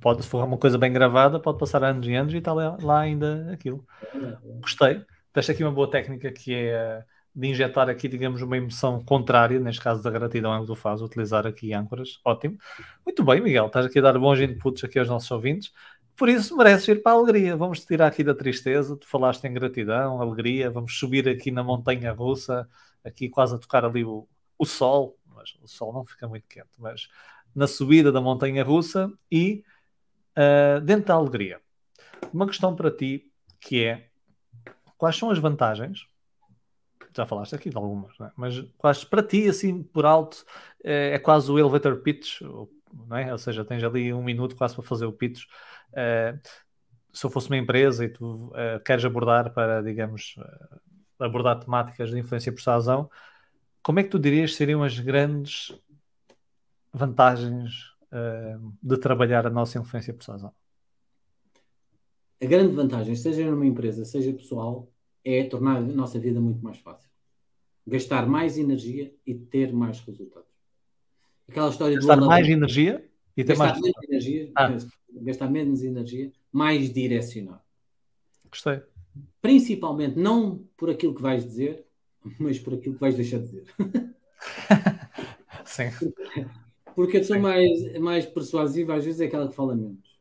A: pode, se uma coisa bem gravada, pode passar anos e anos e está lá, ainda aquilo. Gostei. Deixa aqui uma boa técnica que é de injetar aqui, digamos, uma emoção contrária, neste caso da gratidão é que tu fazes, utilizar aqui âncoras. Ótimo. Muito bem, Miguel. Estás aqui a dar bons inputs aqui aos nossos ouvintes. Por isso, mereces ir para a alegria. Vamos te tirar aqui da tristeza. Tu falaste em gratidão, alegria. Vamos subir aqui na montanha russa, aqui quase a tocar ali o, o sol. Mas o sol não fica muito quente, mas na subida da montanha russa e uh, dentro da alegria. Uma questão para ti que é quais são as vantagens? Já falaste aqui de algumas, é? mas quais para ti, assim por alto, é, é quase o elevator pitch, não é? ou seja, tens ali um minuto quase para fazer o pitch. Uh, se eu fosse uma empresa e tu uh, queres abordar para, digamos, abordar temáticas de influência por persuasão, como é que tu dirias que seriam as grandes vantagens uh, de trabalhar a nossa influência persuasão?
B: A grande vantagem, seja numa empresa, seja pessoal, é tornar a nossa vida muito mais fácil. Gastar mais energia e ter mais resultados.
A: Aquela história gastar mais energia e ter
B: gastar mais menos energia, ah. gastar menos energia, mais direcionado.
A: Gostei.
B: Principalmente não por aquilo que vais dizer, mas por aquilo que vais deixar de dizer.
A: Sim.
B: Porque a pessoa mais, mais persuasiva às vezes é aquela que fala menos.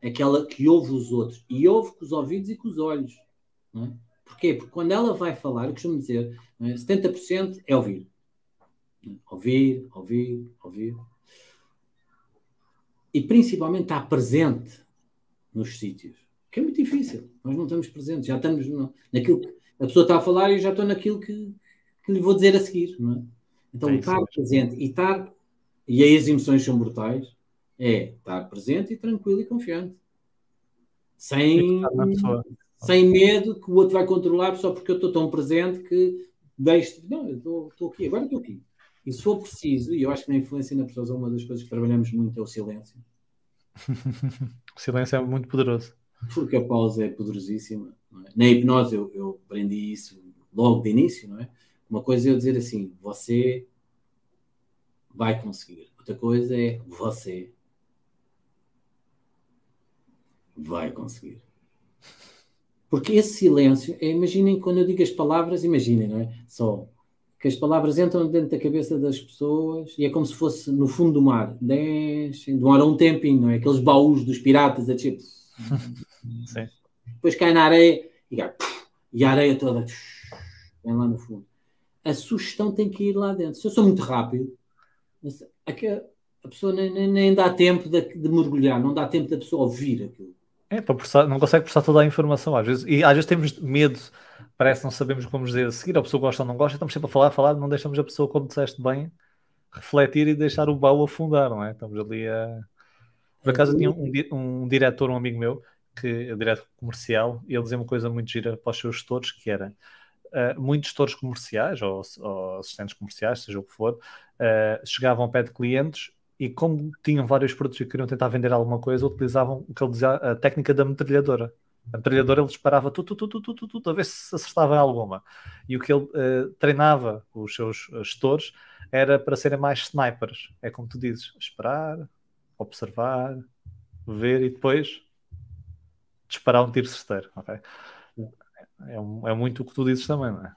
B: É? Aquela que ouve os outros. E ouve com os ouvidos e com os olhos. Não é? Porquê? Porque quando ela vai falar, eu costumo dizer, é? 70% é ouvir. Ouvir, ouvir, ouvir. E principalmente estar presente nos sítios. Que é muito difícil. Nós não estamos presentes, já estamos no, naquilo que a pessoa está a falar e eu já estou naquilo que, que lhe vou dizer a seguir. Não é? Então, é estar presente e estar, e aí as emoções são brutais, é estar presente e tranquilo e confiante. Sem, sem medo que o outro vai controlar só porque eu estou tão presente que deixo. Não, eu estou aqui, agora estou aqui. E se for preciso, e eu acho que na influência na pessoa uma das coisas que trabalhamos muito é o silêncio.
A: o silêncio é muito poderoso.
B: Porque a pausa é poderosíssima. É? Na hipnose eu, eu aprendi isso logo de início, não é? Uma coisa é eu dizer assim, você vai conseguir. Outra coisa é você vai conseguir. Porque esse silêncio, é, imaginem quando eu digo as palavras, imaginem, não é? Só que as palavras entram dentro da cabeça das pessoas e é como se fosse no fundo do mar. Descem, demoram um tempinho, não é? Aqueles baús dos piratas a tipo. Sim. Depois cai na areia e, e a areia toda vem lá no fundo. A sugestão tem que ir lá dentro. Se eu sou muito rápido, a pessoa nem, nem, nem dá tempo de, de mergulhar, não dá tempo da pessoa ouvir aquilo.
A: É, para processar, não consegue processar toda a informação às vezes. E às vezes temos medo, parece que não sabemos como dizer a seguir, a pessoa gosta ou não gosta, estamos sempre a falar, a falar, não deixamos a pessoa, como disseste bem, refletir e deixar o baú afundar, não é? Estamos ali a. Por acaso tinha um, um diretor, um amigo meu, que é diretor comercial, e ele dizia uma coisa muito gira para os seus gestores, que era uh, muitos gestores comerciais ou, ou, assistentes comerciais, seja o que for, uh, chegavam ao pé de clientes e como tinham vários produtos e queriam tentar vender alguma coisa, utilizavam o que ele dizia, a técnica da metralhadora. A metralhadora ele disparava tudo, tudo, tudo, tudo, tudo, a ver se acertava alguma. E o que ele uh, treinava os seus gestores era para serem mais snipers. É como tu dizes, esperar, observar, ver e depois disparar um tiro certeiro. Okay? É, é muito o que tu dizes também, não é?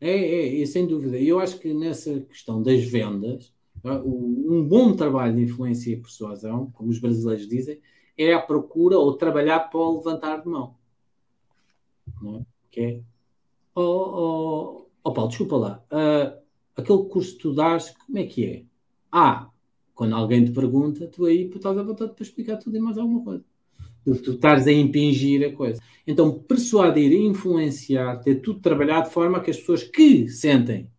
B: É, é, é sem dúvida. E eu acho que nessa questão das vendas, um bom trabalho de influência e persuasão, como os brasileiros dizem, é a procura ou trabalhar para o levantar de mão. Não é? Que é, oh, oh, oh Paulo, desculpa lá, uh, aquele curso que tu dás, como é que é? Ah, quando alguém te pergunta, tu aí estás à vontade para explicar tudo e mais alguma coisa. Tu, tu estás a impingir a coisa. Então, persuadir, influenciar, ter tudo trabalhado de forma que as pessoas que sentem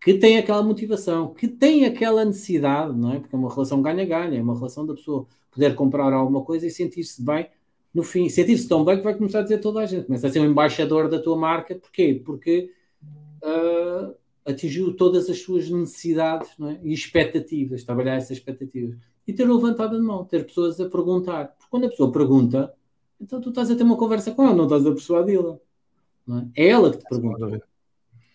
B: que têm aquela motivação, que têm aquela necessidade, não é? Porque é uma relação ganha-ganha, é uma relação da pessoa poder comprar alguma coisa e sentir-se bem no fim, sentir-se tão bem que vai começar a dizer toda a gente, começa a ser um embaixador da tua marca, porquê? Porque uh, atingiu todas as suas necessidades é? e expectativas, trabalhar essas expectativas. E ter levantado a mão, ter pessoas a perguntar. Quando a pessoa pergunta, então tu estás a ter uma conversa com ela, não estás a persuadi-la. É? é ela que te pergunta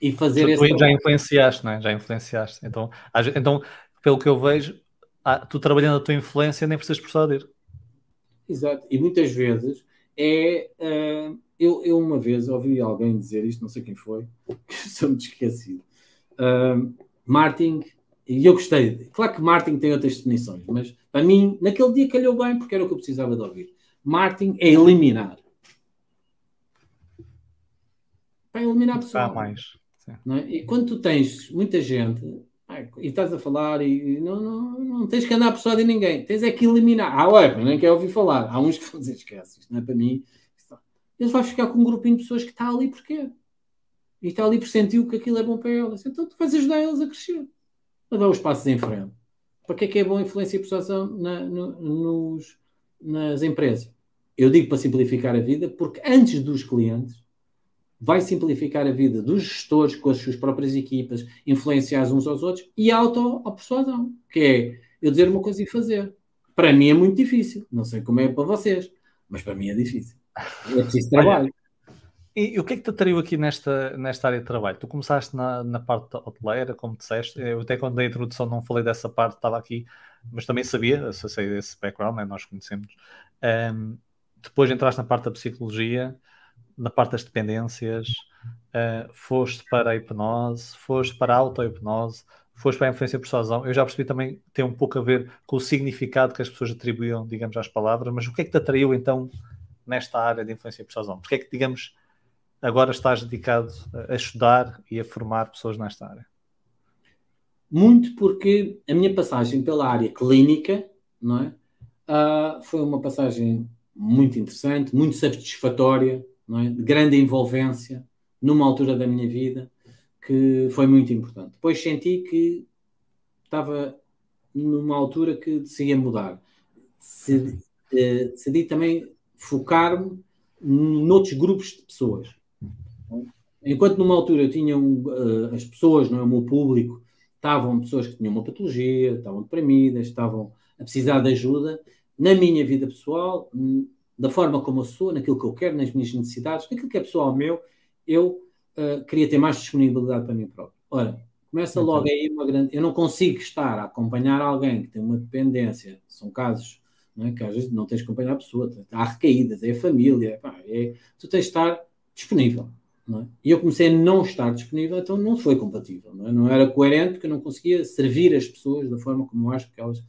A: e fazer esse. Já influenciaste, não é? Já influenciaste. Então, então pelo que eu vejo, tu trabalhando a tua influência nem precisas persuadir.
B: Exato. E muitas vezes é. Uh, eu, eu uma vez ouvi alguém dizer isto, não sei quem foi, que muito esquecido. Uh, marketing, e eu gostei. Claro que marketing tem outras definições, mas para mim, naquele dia calhou bem porque era o que eu precisava de ouvir. Marketing é eliminar. Para eliminar pessoas.
A: Há mais.
B: É? E quando tu tens muita gente e estás a falar e não, não, não tens que andar a persuadir ninguém, tens é que eliminar. Ah, ué, nem quer ouvir falar. Há uns que vão dizer, esquece, isto não é para mim. Eles vão ficar com um grupinho de pessoas que está ali porque E está ali por sentir que aquilo é bom para elas. Então tu vais ajudar eles a crescer, a dar os passos em frente. Para que é que é bom influência e persuasão na, no, nos, nas empresas? Eu digo para simplificar a vida, porque antes dos clientes, vai simplificar a vida dos gestores com as suas próprias equipas, influenciar uns aos outros e auto-persuasão, que é eu dizer uma coisa e fazer. Para mim é muito difícil. Não sei como é para vocês, mas para mim é difícil. É preciso trabalho.
A: E, e o que é que te atraiu aqui nesta, nesta área de trabalho? Tu começaste na, na parte hoteleira, como disseste. Eu até quando dei a introdução não falei dessa parte, estava aqui, mas também sabia, sei desse background, né, nós conhecemos. Um, depois entraste na parte da psicologia na parte das dependências, uh, foste para a hipnose, foste para a auto-hipnose, foste para a influência persuasão. Eu já percebi também que tem um pouco a ver com o significado que as pessoas atribuíam, digamos, às palavras, mas o que é que te atraiu então nesta área de influência e persuasão? Porque é que, digamos, agora estás dedicado a estudar e a formar pessoas nesta área?
B: Muito porque a minha passagem pela área clínica, não é? Uh, foi uma passagem muito interessante, muito satisfatória, é? de grande envolvência, numa altura da minha vida, que foi muito importante. Depois senti que estava numa altura que decidia mudar. Decidi, eh, decidi também focar-me noutros grupos de pessoas. Enquanto numa altura eu tinha um, uh, as pessoas, não é, o meu público, estavam pessoas que tinham uma patologia, estavam deprimidas, estavam a precisar de ajuda, na minha vida pessoal, da forma como eu sou, naquilo que eu quero, nas minhas necessidades, naquilo que é pessoal meu, eu uh, queria ter mais disponibilidade para mim próprio. Ora, começa uhum. logo aí uma grande. Eu não consigo estar a acompanhar alguém que tem uma dependência, são casos não é? que às vezes não tens de acompanhar a pessoa, há recaídas, é a família, pá, é... tu tens de estar disponível. É? E eu comecei a não estar disponível, então não foi compatível, não, é? não era coerente porque eu não conseguia servir as pessoas da forma como eu acho que elas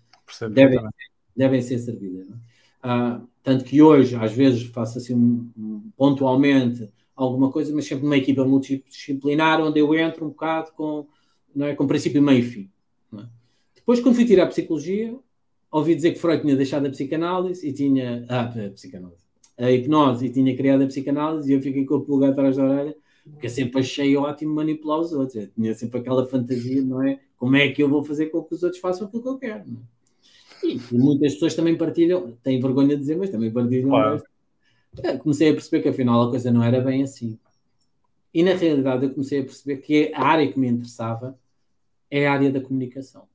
B: devem, devem ser servidas. É? Ah, tanto que hoje, às vezes, faço assim um, um, pontualmente alguma coisa, mas sempre numa equipa multidisciplinar onde eu entro um bocado com, não é, com princípio, meio e fim. É? Depois, quando fui tirar a psicologia, ouvi dizer que Freud tinha deixado a psicanálise e tinha. Ah, a psicanálise a hipnose e tinha criado a psicanálise e eu fiquei com o pulgar atrás da orelha porque eu sempre achei ótimo manipular os outros. Eu tinha sempre aquela fantasia, não é? Como é que eu vou fazer com que os outros façam aquilo que eu quero? É? E, e, muitas pessoas também partilham, têm vergonha de dizer, mas também partilham. Claro. É, comecei a perceber que afinal a coisa não era bem assim. E na realidade eu comecei a perceber que a área que me interessava é a área da comunicação.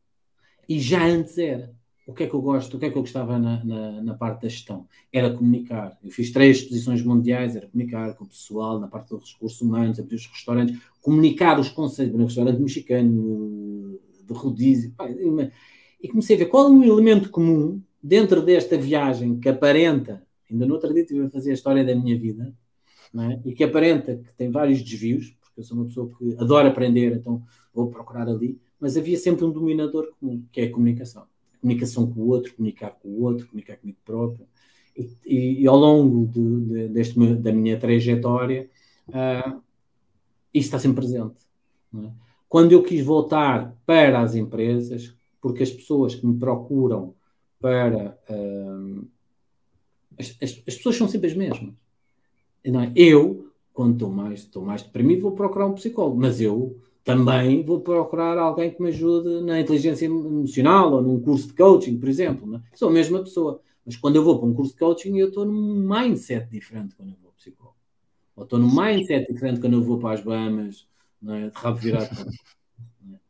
B: E já antes era o que é que eu gosto, o que é que eu gostava na, na, na, parte da gestão? Era comunicar. Eu fiz três exposições mundiais, era comunicar com o pessoal, na parte dos recursos humanos, abrir os restaurantes, comunicar os conceitos, no restaurante mexicano, de rodízio, e comecei a ver qual é um elemento comum dentro desta viagem que aparenta, ainda no outro dia estive a fazer a história da minha vida, é? e que aparenta que tem vários desvios, porque eu sou uma pessoa que adora aprender, então vou procurar ali, mas havia sempre um dominador comum, que é a comunicação comunicação com o outro, comunicar com o outro, comunicar comigo próprio. E, e, e ao longo de, de, deste, da minha trajetória, uh, isso está sempre presente. É? Quando eu quis voltar para as empresas, porque as pessoas que me procuram para. Uh, as, as, as, pessoas são sempre as mesmas. Não é? Eu, quando estou mais, estou mais deprimido, vou procurar um psicólogo, mas eu também vou procurar alguém que me ajude na inteligência emocional ou num curso de coaching, por exemplo. Né? Sou a mesma pessoa. Mas quando eu vou para um curso de coaching, eu estou num mindset diferente quando eu vou para o psicólogo. Ou estou num mindset diferente quando eu vou para as Bahamas, é? de rabo virado.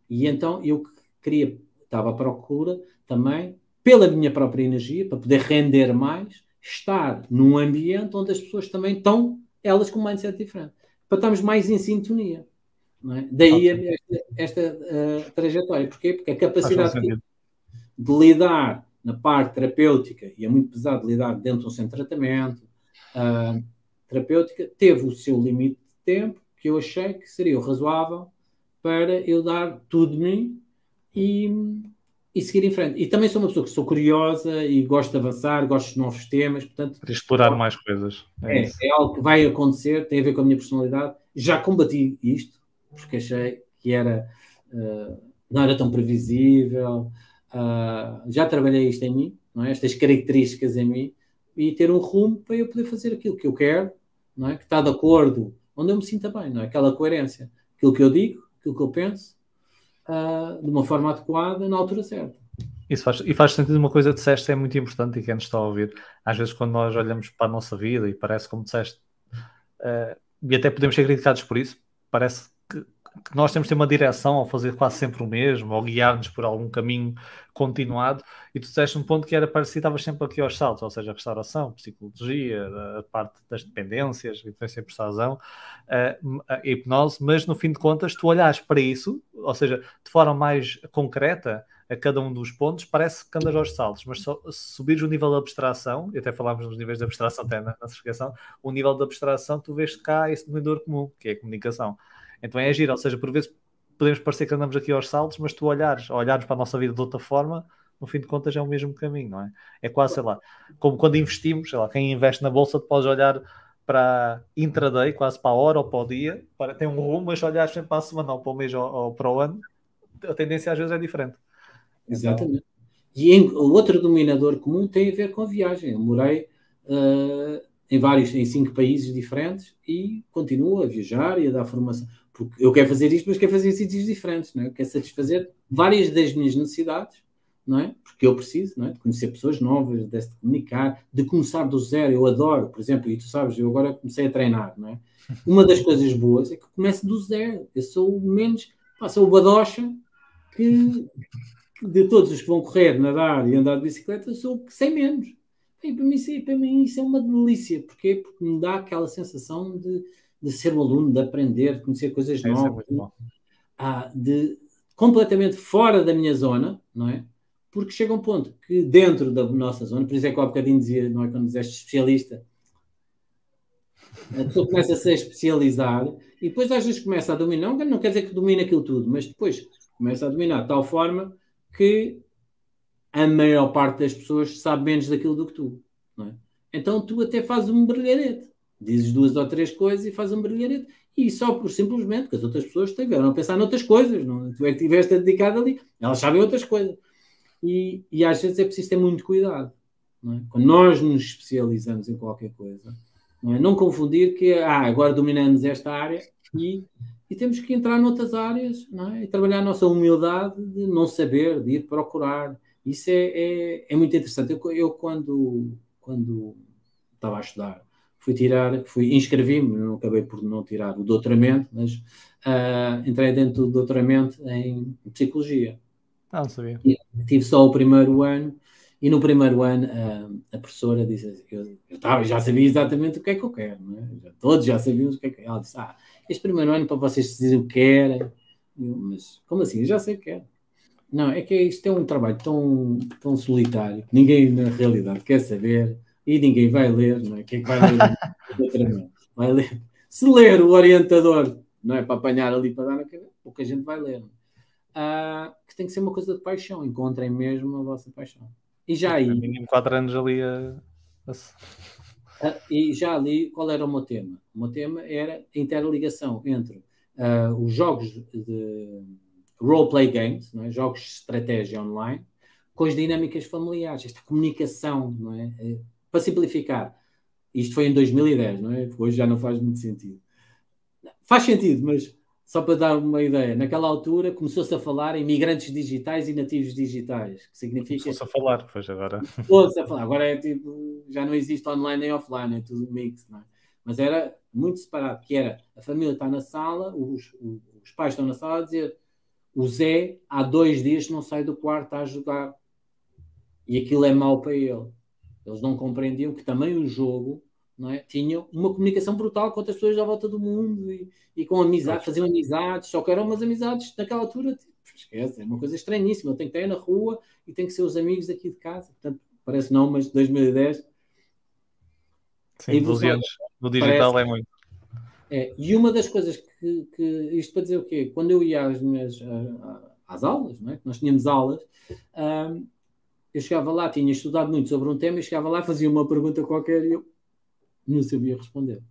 B: e então eu queria, estava à procura também, pela minha própria energia, para poder render mais, estar num ambiente onde as pessoas também estão, elas com um mindset diferente. Para estarmos mais em sintonia. É? Daí okay. esta, esta uh, trajetória. Porquê? Porque a capacidade de, de, lidar na parte terapêutica, e é muito pesado lidar dentro de um centro de tratamento, uh, terapêutica, teve o seu limite de tempo que eu achei que seria razoável para eu dar tudo de mim e, e seguir em frente. E também sou uma pessoa que sou curiosa e gosto de avançar, gosto de novos temas, portanto...
A: Para explorar mais coisas.
B: É, é, é algo que vai acontecer, tem a ver com a minha personalidade. Já combati isto, porque achei que era, uh, não era tão previsível. Uh, já trabalhei isto em mim, não é? estas características em mim, e ter um rumo para eu poder fazer aquilo que eu quero, não é? que está de acordo, onde eu me sinta bem, não é? aquela coerência. Aquilo que eu digo, aquilo que eu penso, uh, de uma forma adequada, na altura certa.
A: Isso faz, e faz sentido uma coisa que disseste, é muito importante e quem nos está a ouvir. Às vezes, quando nós olhamos para a nossa vida e parece como disseste, uh, e até podemos ser criticados por isso, parece nós temos de ter uma direção ao fazer quase sempre o mesmo, ou guiar-nos por algum caminho continuado, e tu disseste um ponto que era parecido, estavas sempre aqui aos saltos, ou seja, a restauração, psicologia, a parte das dependências, influência e persuasão, a hipnose, mas no fim de contas, tu olhas para isso, ou seja, de forma mais concreta, a cada um dos pontos, parece que andas aos saltos, mas só, se subires o nível de abstração, e até falámos nos níveis de abstração até na, na certificação, o nível de abstração, tu vês cá esse denominador comum, que é a comunicação. Então é agir, ou seja, por vezes podemos parecer que andamos aqui aos saltos, mas tu olhares, olhares para a nossa vida de outra forma, no fim de contas é o mesmo caminho, não é? É quase, sei lá, como quando investimos, sei lá, quem investe na bolsa, tu podes olhar para intraday, quase para a hora ou para o dia, para, tem um rumo, mas olhares sempre para a semana ou para o mês ou, ou para o ano, a tendência às vezes é diferente.
B: Exatamente. E em, o outro dominador comum tem a ver com viagem. Eu morei uh, em vários, em cinco países diferentes e continuo a viajar e a dar formação. Porque eu quero fazer isto, mas quero fazer em sítios diferentes, não é? Quero satisfazer várias das minhas necessidades, não é? Porque eu preciso, não é? De conhecer pessoas novas, de se comunicar, de começar do zero. Eu adoro, por exemplo, e tu sabes, eu agora comecei a treinar, não é? Uma das coisas boas é que eu começo do zero. Eu sou o menos, pá, sou o badocha que, de todos os que vão correr, nadar e andar de bicicleta, eu sou o que sei menos. E para, mim, para mim isso é uma delícia. Porquê? Porque me dá aquela sensação de, de ser um aluno, de aprender, de conhecer coisas é, novas. É ah, de, completamente fora da minha zona, não é? Porque chega um ponto que dentro da nossa zona, por isso é que há bocadinho dizia, não é quando dizeste especialista, a pessoa começa a se especializar e depois às vezes começa a dominar, não quer dizer que domine aquilo tudo, mas depois começa a dominar de tal forma que a maior parte das pessoas sabe menos daquilo do que tu. É? Então tu até fazes um brilharete. Dizes duas ou três coisas e fazes um brilharete. E só por simplesmente que as outras pessoas tiveram a pensar noutras coisas. Não? É? Tu é que estiveste dedicado ali. Elas sabem outras coisas. E, e às vezes é preciso ter muito cuidado. É? Quando nós nos especializamos em qualquer coisa, não, é? não confundir que ah, agora dominamos esta área e, e temos que entrar noutras áreas é? e trabalhar a nossa humildade de não saber, de ir procurar isso é, é, é muito interessante. Eu, eu, quando, quando estava a estudar, fui tirar, fui inscrevi-me, não acabei por não tirar o doutoramento, mas uh, entrei dentro do doutoramento em psicologia.
A: Ah, não sabia.
B: E tive só o primeiro ano e no primeiro ano uh, a professora disse assim, eu, eu tava, já sabia exatamente o que é que eu quero, é? todos já sabíamos o que é que ela disse, ah, este primeiro ano para vocês dizerem o que querem, eu, mas como assim? Eu já sei o que quero. Não, é que isto é um trabalho tão, tão solitário que ninguém na realidade quer saber e ninguém vai ler, não é? Quem é que vai ler? vai ler. Se ler o orientador, não é para apanhar ali para dar na cabeça, pouca gente vai ler. Ah, que tem que ser uma coisa de paixão. Encontrem mesmo a vossa paixão. E já aí.
A: Mínimo 4 anos ali a.
B: Ah, e já ali, qual era o meu tema? O meu tema era a interligação entre uh, os jogos de roleplay games, é? jogos de estratégia online, com as dinâmicas familiares, esta comunicação, não é? Para simplificar, isto foi em 2010, não é? Hoje já não faz muito sentido. Faz sentido, mas só para dar uma ideia, naquela altura começou-se a falar em migrantes digitais e nativos digitais, que significa.
A: Começou-se a falar, pois agora.
B: Começou-se a falar, agora é tipo, já não existe online nem offline, é tudo mix, não é? Mas era muito separado, que era a família está na sala, os, os pais estão na sala a dizer o Zé, há dois dias, não sai do quarto a jogar. E aquilo é mau para ele. Eles não compreendiam que também o jogo não é, tinha uma comunicação brutal com outras pessoas à volta do mundo e, e com amizade, faziam amizades, só que eram umas amizades naquela altura, tipo, esquece, é uma coisa estranhíssima. Eu tenho que estar na rua e tenho que ser os amigos aqui de casa. Portanto, parece não, mas 2010.
A: Sim, 12 anos no digital parece, é muito.
B: É, e uma das coisas que, que, isto para dizer o quê? Quando eu ia às minhas às aulas, não é? nós tínhamos aulas, um, eu chegava lá, tinha estudado muito sobre um tema e chegava lá, fazia uma pergunta qualquer e eu não sabia responder.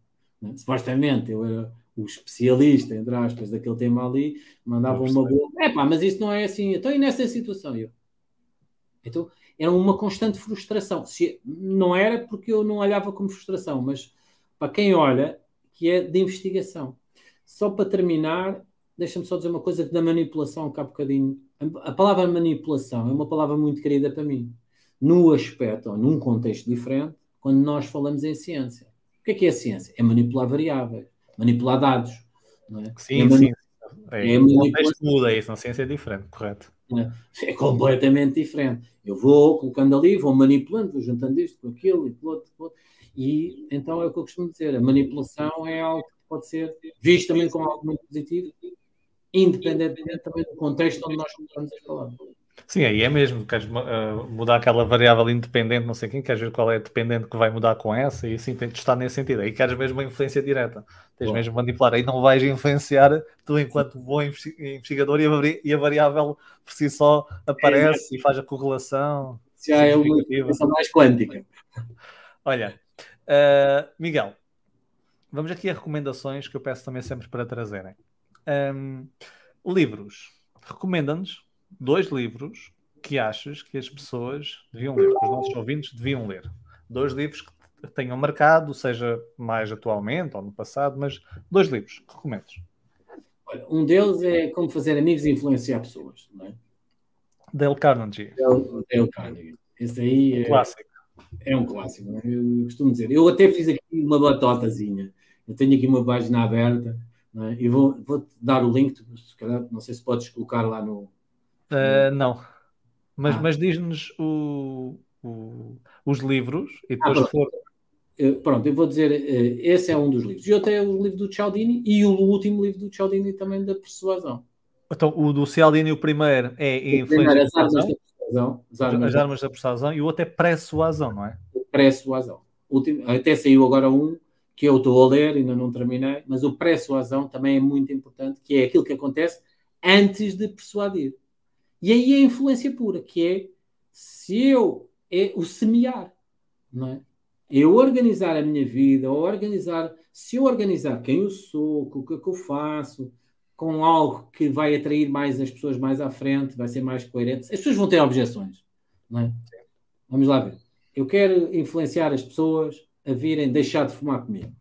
B: Não é? Supostamente eu era o especialista, entre aspas, daquele tema ali, mandava uma boa. É pá, mas isso não é assim. Então, e nessa situação? Eu, então, era uma constante frustração. Se, não era porque eu não olhava como frustração, mas para quem olha, que é de investigação. Só para terminar, deixa-me só dizer uma coisa da manipulação, que há bocadinho. A palavra manipulação é uma palavra muito querida para mim. No aspecto, ou num contexto diferente, quando nós falamos em ciência. O que é que é a ciência? É manipular variáveis, manipular dados. Não é?
A: Sim, é sim. É, é o contexto muda isso, na ciência é diferente, correto?
B: É, é completamente diferente. Eu vou colocando ali, vou manipulando, vou juntando isto com aquilo e com outro, com outro. E então é o que eu costumo dizer: a manipulação é algo que pode ser visto também como algo muito positivo, independentemente também do contexto onde nós estamos a falar.
A: Sim, aí é mesmo. Queres uh, mudar aquela variável independente, não sei quem, queres ver qual é a dependente que vai mudar com essa, e assim tem de estar nesse sentido. Aí queres mesmo uma influência direta, tens Bom. mesmo manipular. Aí não vais influenciar tu, enquanto bom investigador, e a, variável por si só aparece é, e faz a correlação.
B: Já é uma coisa mais quântica.
A: Olha, Uh, Miguel, vamos aqui a recomendações que eu peço também sempre para trazerem. Um, livros. Recomenda-nos dois livros que achas que as pessoas deviam ler, que os nossos ouvintes deviam ler. Dois livros que tenham marcado, seja mais atualmente ou no passado, mas dois livros que recomendas.
B: Um deles é Como Fazer Amigos e Influenciar Pessoas, não é?
A: Dale Carnegie.
B: Dale, Dale Carnegie. Esse aí
A: é, clássico.
B: é um clássico, é? eu costumo dizer. Eu até fiz aqui uma batotazinha. Eu tenho aqui uma página aberta é? e vou, vou dar o link, se calhar, não sei se podes colocar lá no.
A: Uh, não, mas, ah. mas diz-nos o, o, os livros e ah, depois ah, for.
B: Pronto, eu vou dizer, eh, esse é um dos livros. E outro é o livro do Cialdini e o último livro do Cialdini também da persuasão.
A: Então, o do Cialdini, o primeiro é
B: influência as armas da persuasão.
A: As armas, as armas da persuasão e o outro é pré-suasão, não é?
B: Pré-suasão. Até saiu agora um que eu estou a ler, ainda não terminei, mas o pré-suasão também é muito importante, que é aquilo que acontece antes de persuadir. E aí é a influência pura, que é se eu é o semear, não é? Eu organizar a minha vida, ou organizar, se eu organizar quem eu sou, o que é que eu faço, com algo que vai atrair mais as pessoas mais à frente, vai ser mais coerente, as pessoas vão ter objeções, não é? Vamos lá ver. Eu quero influenciar as pessoas a virem deixar de fumar comigo.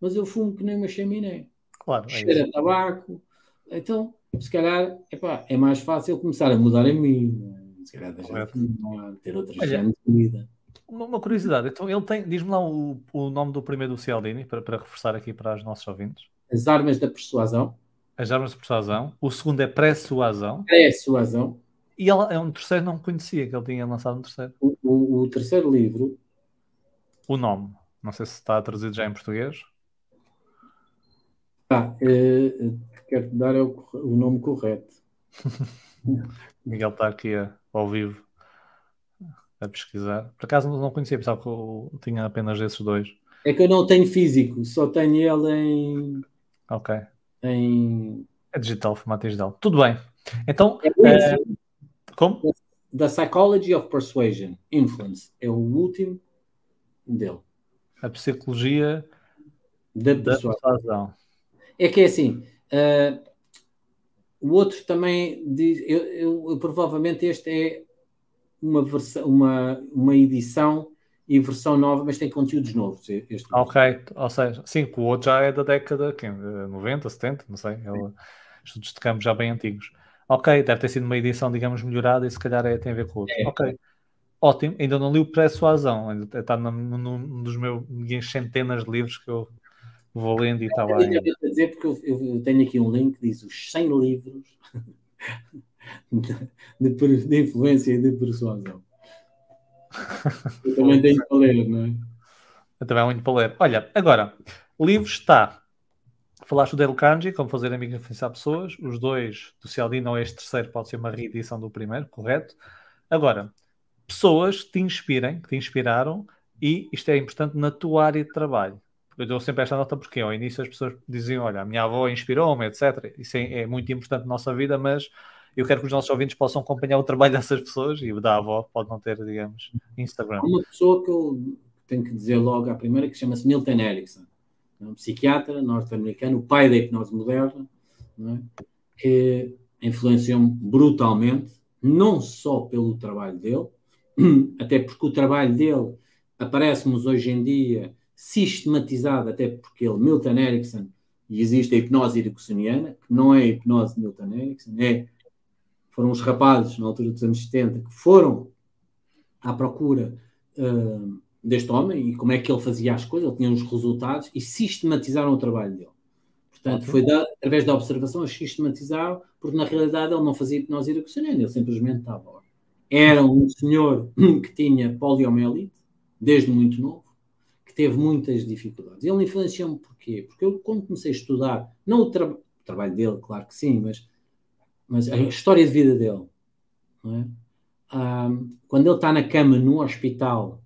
B: Mas eu fumo que nem uma chaminé.
A: Claro. É
B: Cheira a tabaco. Então, se calhar, epá, é mais fácil começar a mudar a mim. Se calhar deixar de fumar, ter outras formas de vida.
A: Uma, curiosidade, então ele tem, diz-me lá o, o nome do primeiro do Cialdini, para, para reforçar aqui para os nossos ouvintes.
B: As Armas da Persuasão.
A: As Armas da Persuasão. O segundo é Pré-Suasão.
B: Pré-Suasão.
A: E ele, é um terceiro, não conhecia que ele tinha lançado um terceiro.
B: O, o, o, terceiro livro.
A: O nome. Não sei se está traduzido já em português.
B: Ah, eh, quero te dar o, o nome correto.
A: Miguel está aqui a, ao vivo a pesquisar. Por acaso não conhecia, pensava que eu tinha apenas esses dois.
B: É que eu não tenho físico, só tenho ele em.
A: Ok.
B: Em...
A: É digital, formato digital. Tudo bem. Então.
B: É, é... Como? The Psychology of Persuasion, Influence. É o último dele.
A: A psicologia da, da persuasão.
B: É que é assim. Uh, o outro também diz. Eu, eu, eu, provavelmente este é uma, versão, uma, uma edição e versão nova, mas tem conteúdos novos. Este
A: ok, ou seja, sim, o outro já é da década quem, 90, 70, não sei. Ele, estudos de campo já bem antigos. Ok, deve ter sido uma edição, digamos, melhorada e se calhar é, tem a ver com o outro. É. Ok, ótimo. Ainda não li o Pré-Suazão, ainda está num, dos meus centenas de livros que eu vou lendo e está lá.
B: Eu dizer porque eu, eu, tenho aqui um link que diz os 100 livros de, de influência e de persuasão. Eu também tenho para ler, não é?
A: Eu também muito para ler. Olha, agora, o livro está. Falaste do Dale Carnegie, como fazer amigos e influenciar pessoas. Os dois do Cialdini ou este terceiro pode ser uma reedição do primeiro, correto? Agora, pessoas que te inspirem, que te inspiraram, e isto é importante na tua área de trabalho. Eu dou sempre esta nota porque ao início as pessoas diziam: Olha, a minha avó inspirou-me, etc. Isso é, é muito importante na nossa vida, mas eu quero que os nossos ouvintes possam acompanhar o trabalho dessas pessoas e o da avó pode não ter, digamos, Instagram.
B: Uma pessoa que eu tenho que dizer logo à primeira que chama-se Milton Erickson, é um psiquiatra norte-americano, o pai da hipnose moderna, é? que influenciou-me brutalmente, não só pelo trabalho dele, até porque o trabalho dele aparece-nos hoje em dia sistematizado, até porque ele, Milton Erickson, e existe a hipnose ericksoniana, que não é a hipnose de Milton Erickson, é foram os rapazes, na altura dos anos 70, que foram à procura uh, deste homem e como é que ele fazia as coisas, ele tinha os resultados e sistematizaram o trabalho dele. Portanto, foi da, através da observação, sistematizaram, porque na realidade ele não fazia hipnose ericksoniana, ele simplesmente estava lá. Era um senhor que tinha poliomielite, desde muito novo, que teve muitas dificuldades. Ele influenciou-me porquê? Porque eu, quando comecei a estudar, não o, tra o trabalho dele, claro que sim, mas mas a história de vida dele, é? quando ele está na cama no hospital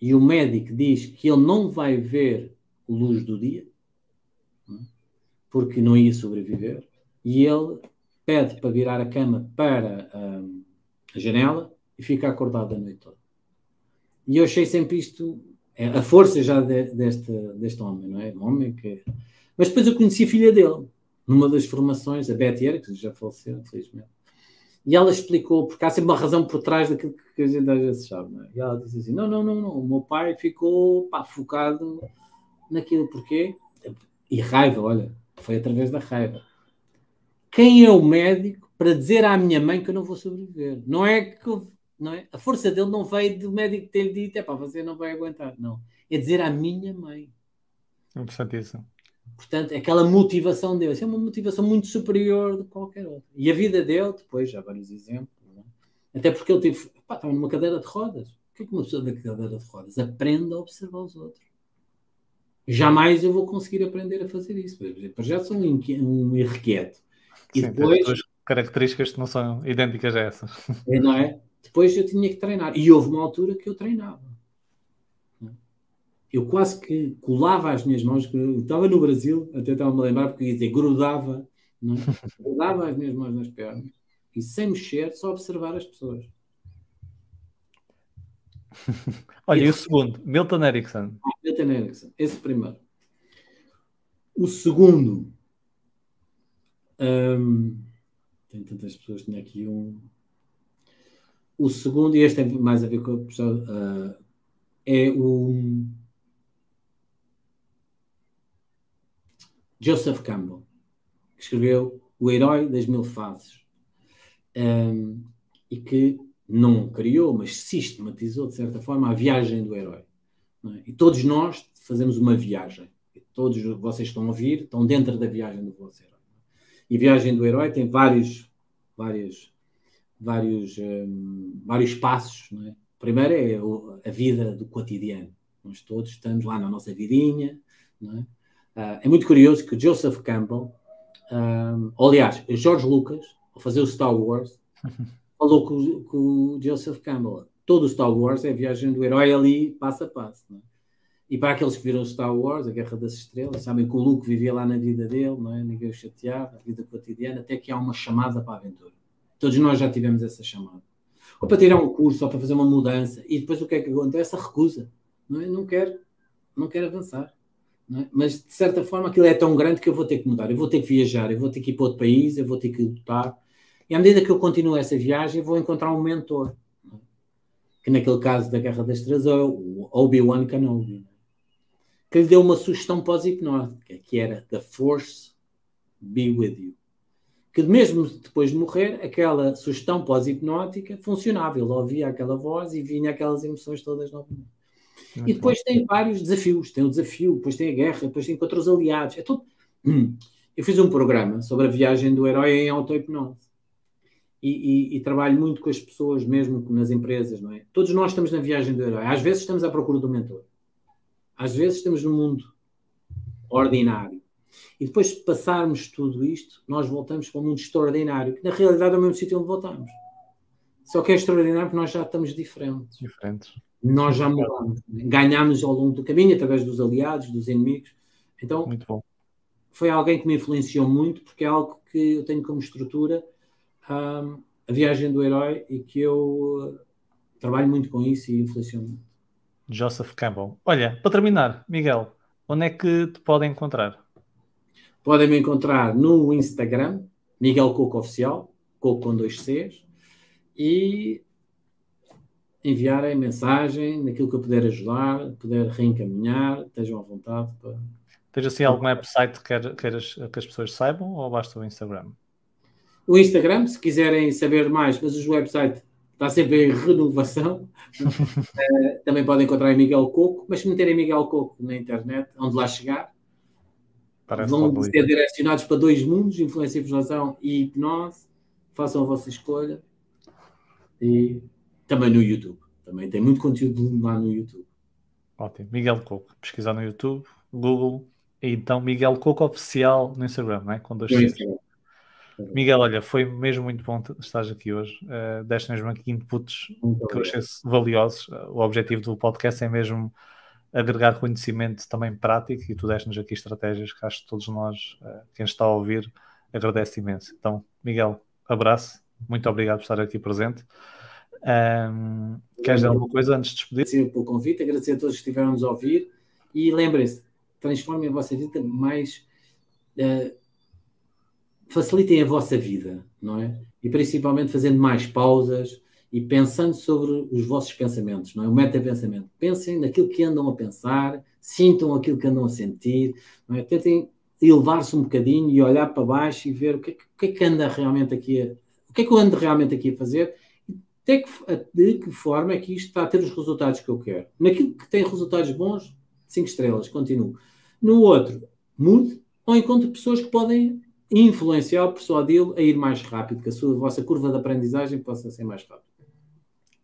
B: e o médico diz que ele não vai ver luz do dia, não é? porque não ia sobreviver, e ele pede para virar a cama para a janela e fica acordado a noite toda. E eu achei sempre isto, é, a força já de, deste, deste homem, não é? Um homem que. Mas depois eu conheci a filha dele, numa das formações, a Betty Erickson, já faleceu, infelizmente. E ela explicou, porque há sempre uma razão por trás daquilo que a gente às vezes sabe. É? E ela disse assim: não, não, não, não, o meu pai ficou pá, focado naquilo, porquê? E raiva, olha, foi através da raiva. Quem é o médico para dizer à minha mãe que eu não vou sobreviver? Não é que não é? a força dele não veio do médico ter dito, é pá, você não vai aguentar. Não. É dizer à minha mãe.
A: Interessantíssimo.
B: Portanto, aquela motivação dele é uma motivação muito superior de qualquer outra. E a vida dele, depois, já vários exemplos, é? até porque ele teve, pá, estava numa cadeira de rodas. O que é que uma pessoa da cadeira de rodas aprende a observar os outros? Jamais eu vou conseguir aprender a fazer isso. Por já sou um, um irrequieto.
A: E Sim, depois. Características que não são idênticas a essas.
B: É, não é? Depois eu tinha que treinar. E houve uma altura que eu treinava eu quase que colava as minhas mãos, estava no Brasil, até estava-me a lembrar, porque ia dizer, grudava, não? É? grudava as minhas mãos nas pernas e sem mexer, só observar as pessoas.
A: Olha, e, e o segundo, Milton Erickson.
B: Ah, Milton Erickson, esse primeiro. O segundo, hum, tem tantas pessoas, tinha aqui um. O segundo, e este tem mais a ver com a pessoa, uh, é o Joseph Campbell, que escreveu O Herói das Mil Faces um, e que não criou, mas sistematizou, de certa forma, a viagem do herói. É? E todos nós fazemos uma viagem. E todos vocês estão a ouvir, estão dentro da viagem do vosso herói. E viagem do herói tem vários, vários, vários, um, vários passos. É? O primeiro é a vida do cotidiano. Nós todos estamos lá na nossa vidinha, não é? Uh, é muito curioso que o Joseph Campbell, um, aliás, George Lucas, ao fazer o Star Wars, falou com, com, o Joseph Campbell. Todo o Star Wars é viagem do herói ali, passo a passo. É? E para aqueles que viram Star Wars, a Guerra das Estrelas, sabem que o Luke vivia lá na vida dele, não é? ninguém o chateava, a vida cotidiana, até que há uma chamada para a aventura. Todos nós já tivemos essa chamada. Ou para tirar um curso, ou para fazer uma mudança, e depois o que é que acontece? A recusa. Não, é? não quer, não quer avançar. É? Mas de certa forma aquilo é tão grande que eu vou ter que mudar, eu vou ter que viajar, eu vou ter que ir para outro país, eu vou ter que lutar. E à medida que eu continuo essa viagem, vou encontrar um mentor. É? Que naquele caso da Guerra das Três é o Obi-Wan Kenobi. Que lhe deu uma sugestão pós-hipnótica, que era The Force Be With You. Que mesmo depois de morrer, aquela sugestão pós-hipnótica funcionava. Ele ouvia aquela voz e vinha aquelas emoções todas novamente. Muito e depois bom. tem vários desafios. Tem o desafio, depois tem a guerra, depois tem contra os aliados. É tudo. Eu fiz um programa sobre a viagem do herói em auto-hipnose. E, e, e, trabalho muito com as pessoas, mesmo nas empresas, não é? Todos nós estamos na viagem do herói. Às vezes estamos à procura do mentor. Às vezes estamos no mundo ordinário. E depois de passarmos tudo isto, nós voltamos para um mundo extraordinário, que na realidade é o mesmo sítio onde voltamos. Só que é extraordinário porque nós já estamos diferentes.
A: Diferentes
B: nós já mudamos, ganhámos ao longo do caminho, através dos aliados, dos inimigos. Então, foi alguém que me influenciou muito, porque é algo que eu tenho como estrutura um, a viagem do herói e que eu uh, trabalho muito com isso e influenciou muito.
A: Joseph Campbell. Olha, para terminar, Miguel, onde é que te podem encontrar?
B: Podem me encontrar no Instagram, Miguel Coco Oficial, Coco com dois Cs, e enviarem mensagem naquilo que eu puder ajudar, puder reencaminhar, estejam à vontade para.
A: Tens assim algum website que queiras que as pessoas saibam ou basta o Instagram?
B: O Instagram, se quiserem saber mais, mas o website está sempre em renovação. uh, também podem encontrar em Miguel Coco, mas se meterem Miguel Coco na internet, onde lá chegar, Parece vão ser direcionados para dois mundos, influência e persuasão e hipnose. Façam a vossa escolha. E também no YouTube. Também tem muito conteúdo lá no YouTube.
A: Ótimo. Miguel Coco. Pesquisar no YouTube, Google. E então Miguel Coco Oficial no Instagram, não é? Com dois Miguel, olha, foi mesmo muito bom estar aqui hoje. Uh, deste mesmo aqui inputs muito que eu achei valiosos. O objetivo do podcast é mesmo agregar conhecimento também prático e tu deste-nos aqui estratégias que acho que todos nós, uh, quem está a ouvir, agradece imenso. Então, Miguel, abraço, muito obrigado por estar aqui presente. Um, queres dizer alguma coisa antes de despedir?
B: Agradecer pelo convite, agradecer a todos que estiveram a ouvir e lembrem-se, transformem a vossa vida mais uh, facilitem a vossa vida, não é? E principalmente fazendo mais pausas e pensando sobre os vossos pensamentos, não é? O meta-pensamento. Pensem naquilo que andam a pensar, sintam aquilo que andam a sentir, não é? Tentem elevar-se um bocadinho e olhar para baixo e ver o que, é o que é que anda realmente aqui a, o que é que eu ando realmente aqui a fazer de que, de que forma é que isto está a ter os resultados que eu quero. Naquilo que tem resultados bons, 5 estrelas, continuo. No outro, mude ou encontre pessoas que podem influenciar, persuadi-lo a ir mais rápido, que a sua a vossa curva de aprendizagem possa ser mais rápida.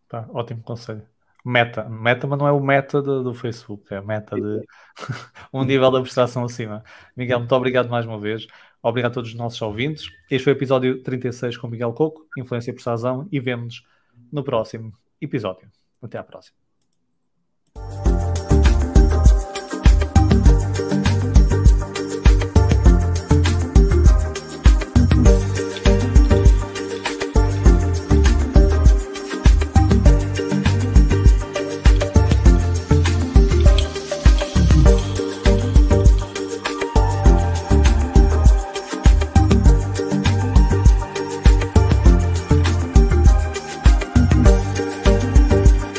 A: Tá, ótimo conselho. Meta, meta, mas não é o meta do Facebook, é meta de um nível de abstração acima. Miguel, muito obrigado mais uma vez. Obrigado a todos os nossos ouvintes. Este foi o episódio 36 com Miguel Coco, Influência e Persuasão, e vemos no próximo episódio. Até à próxima.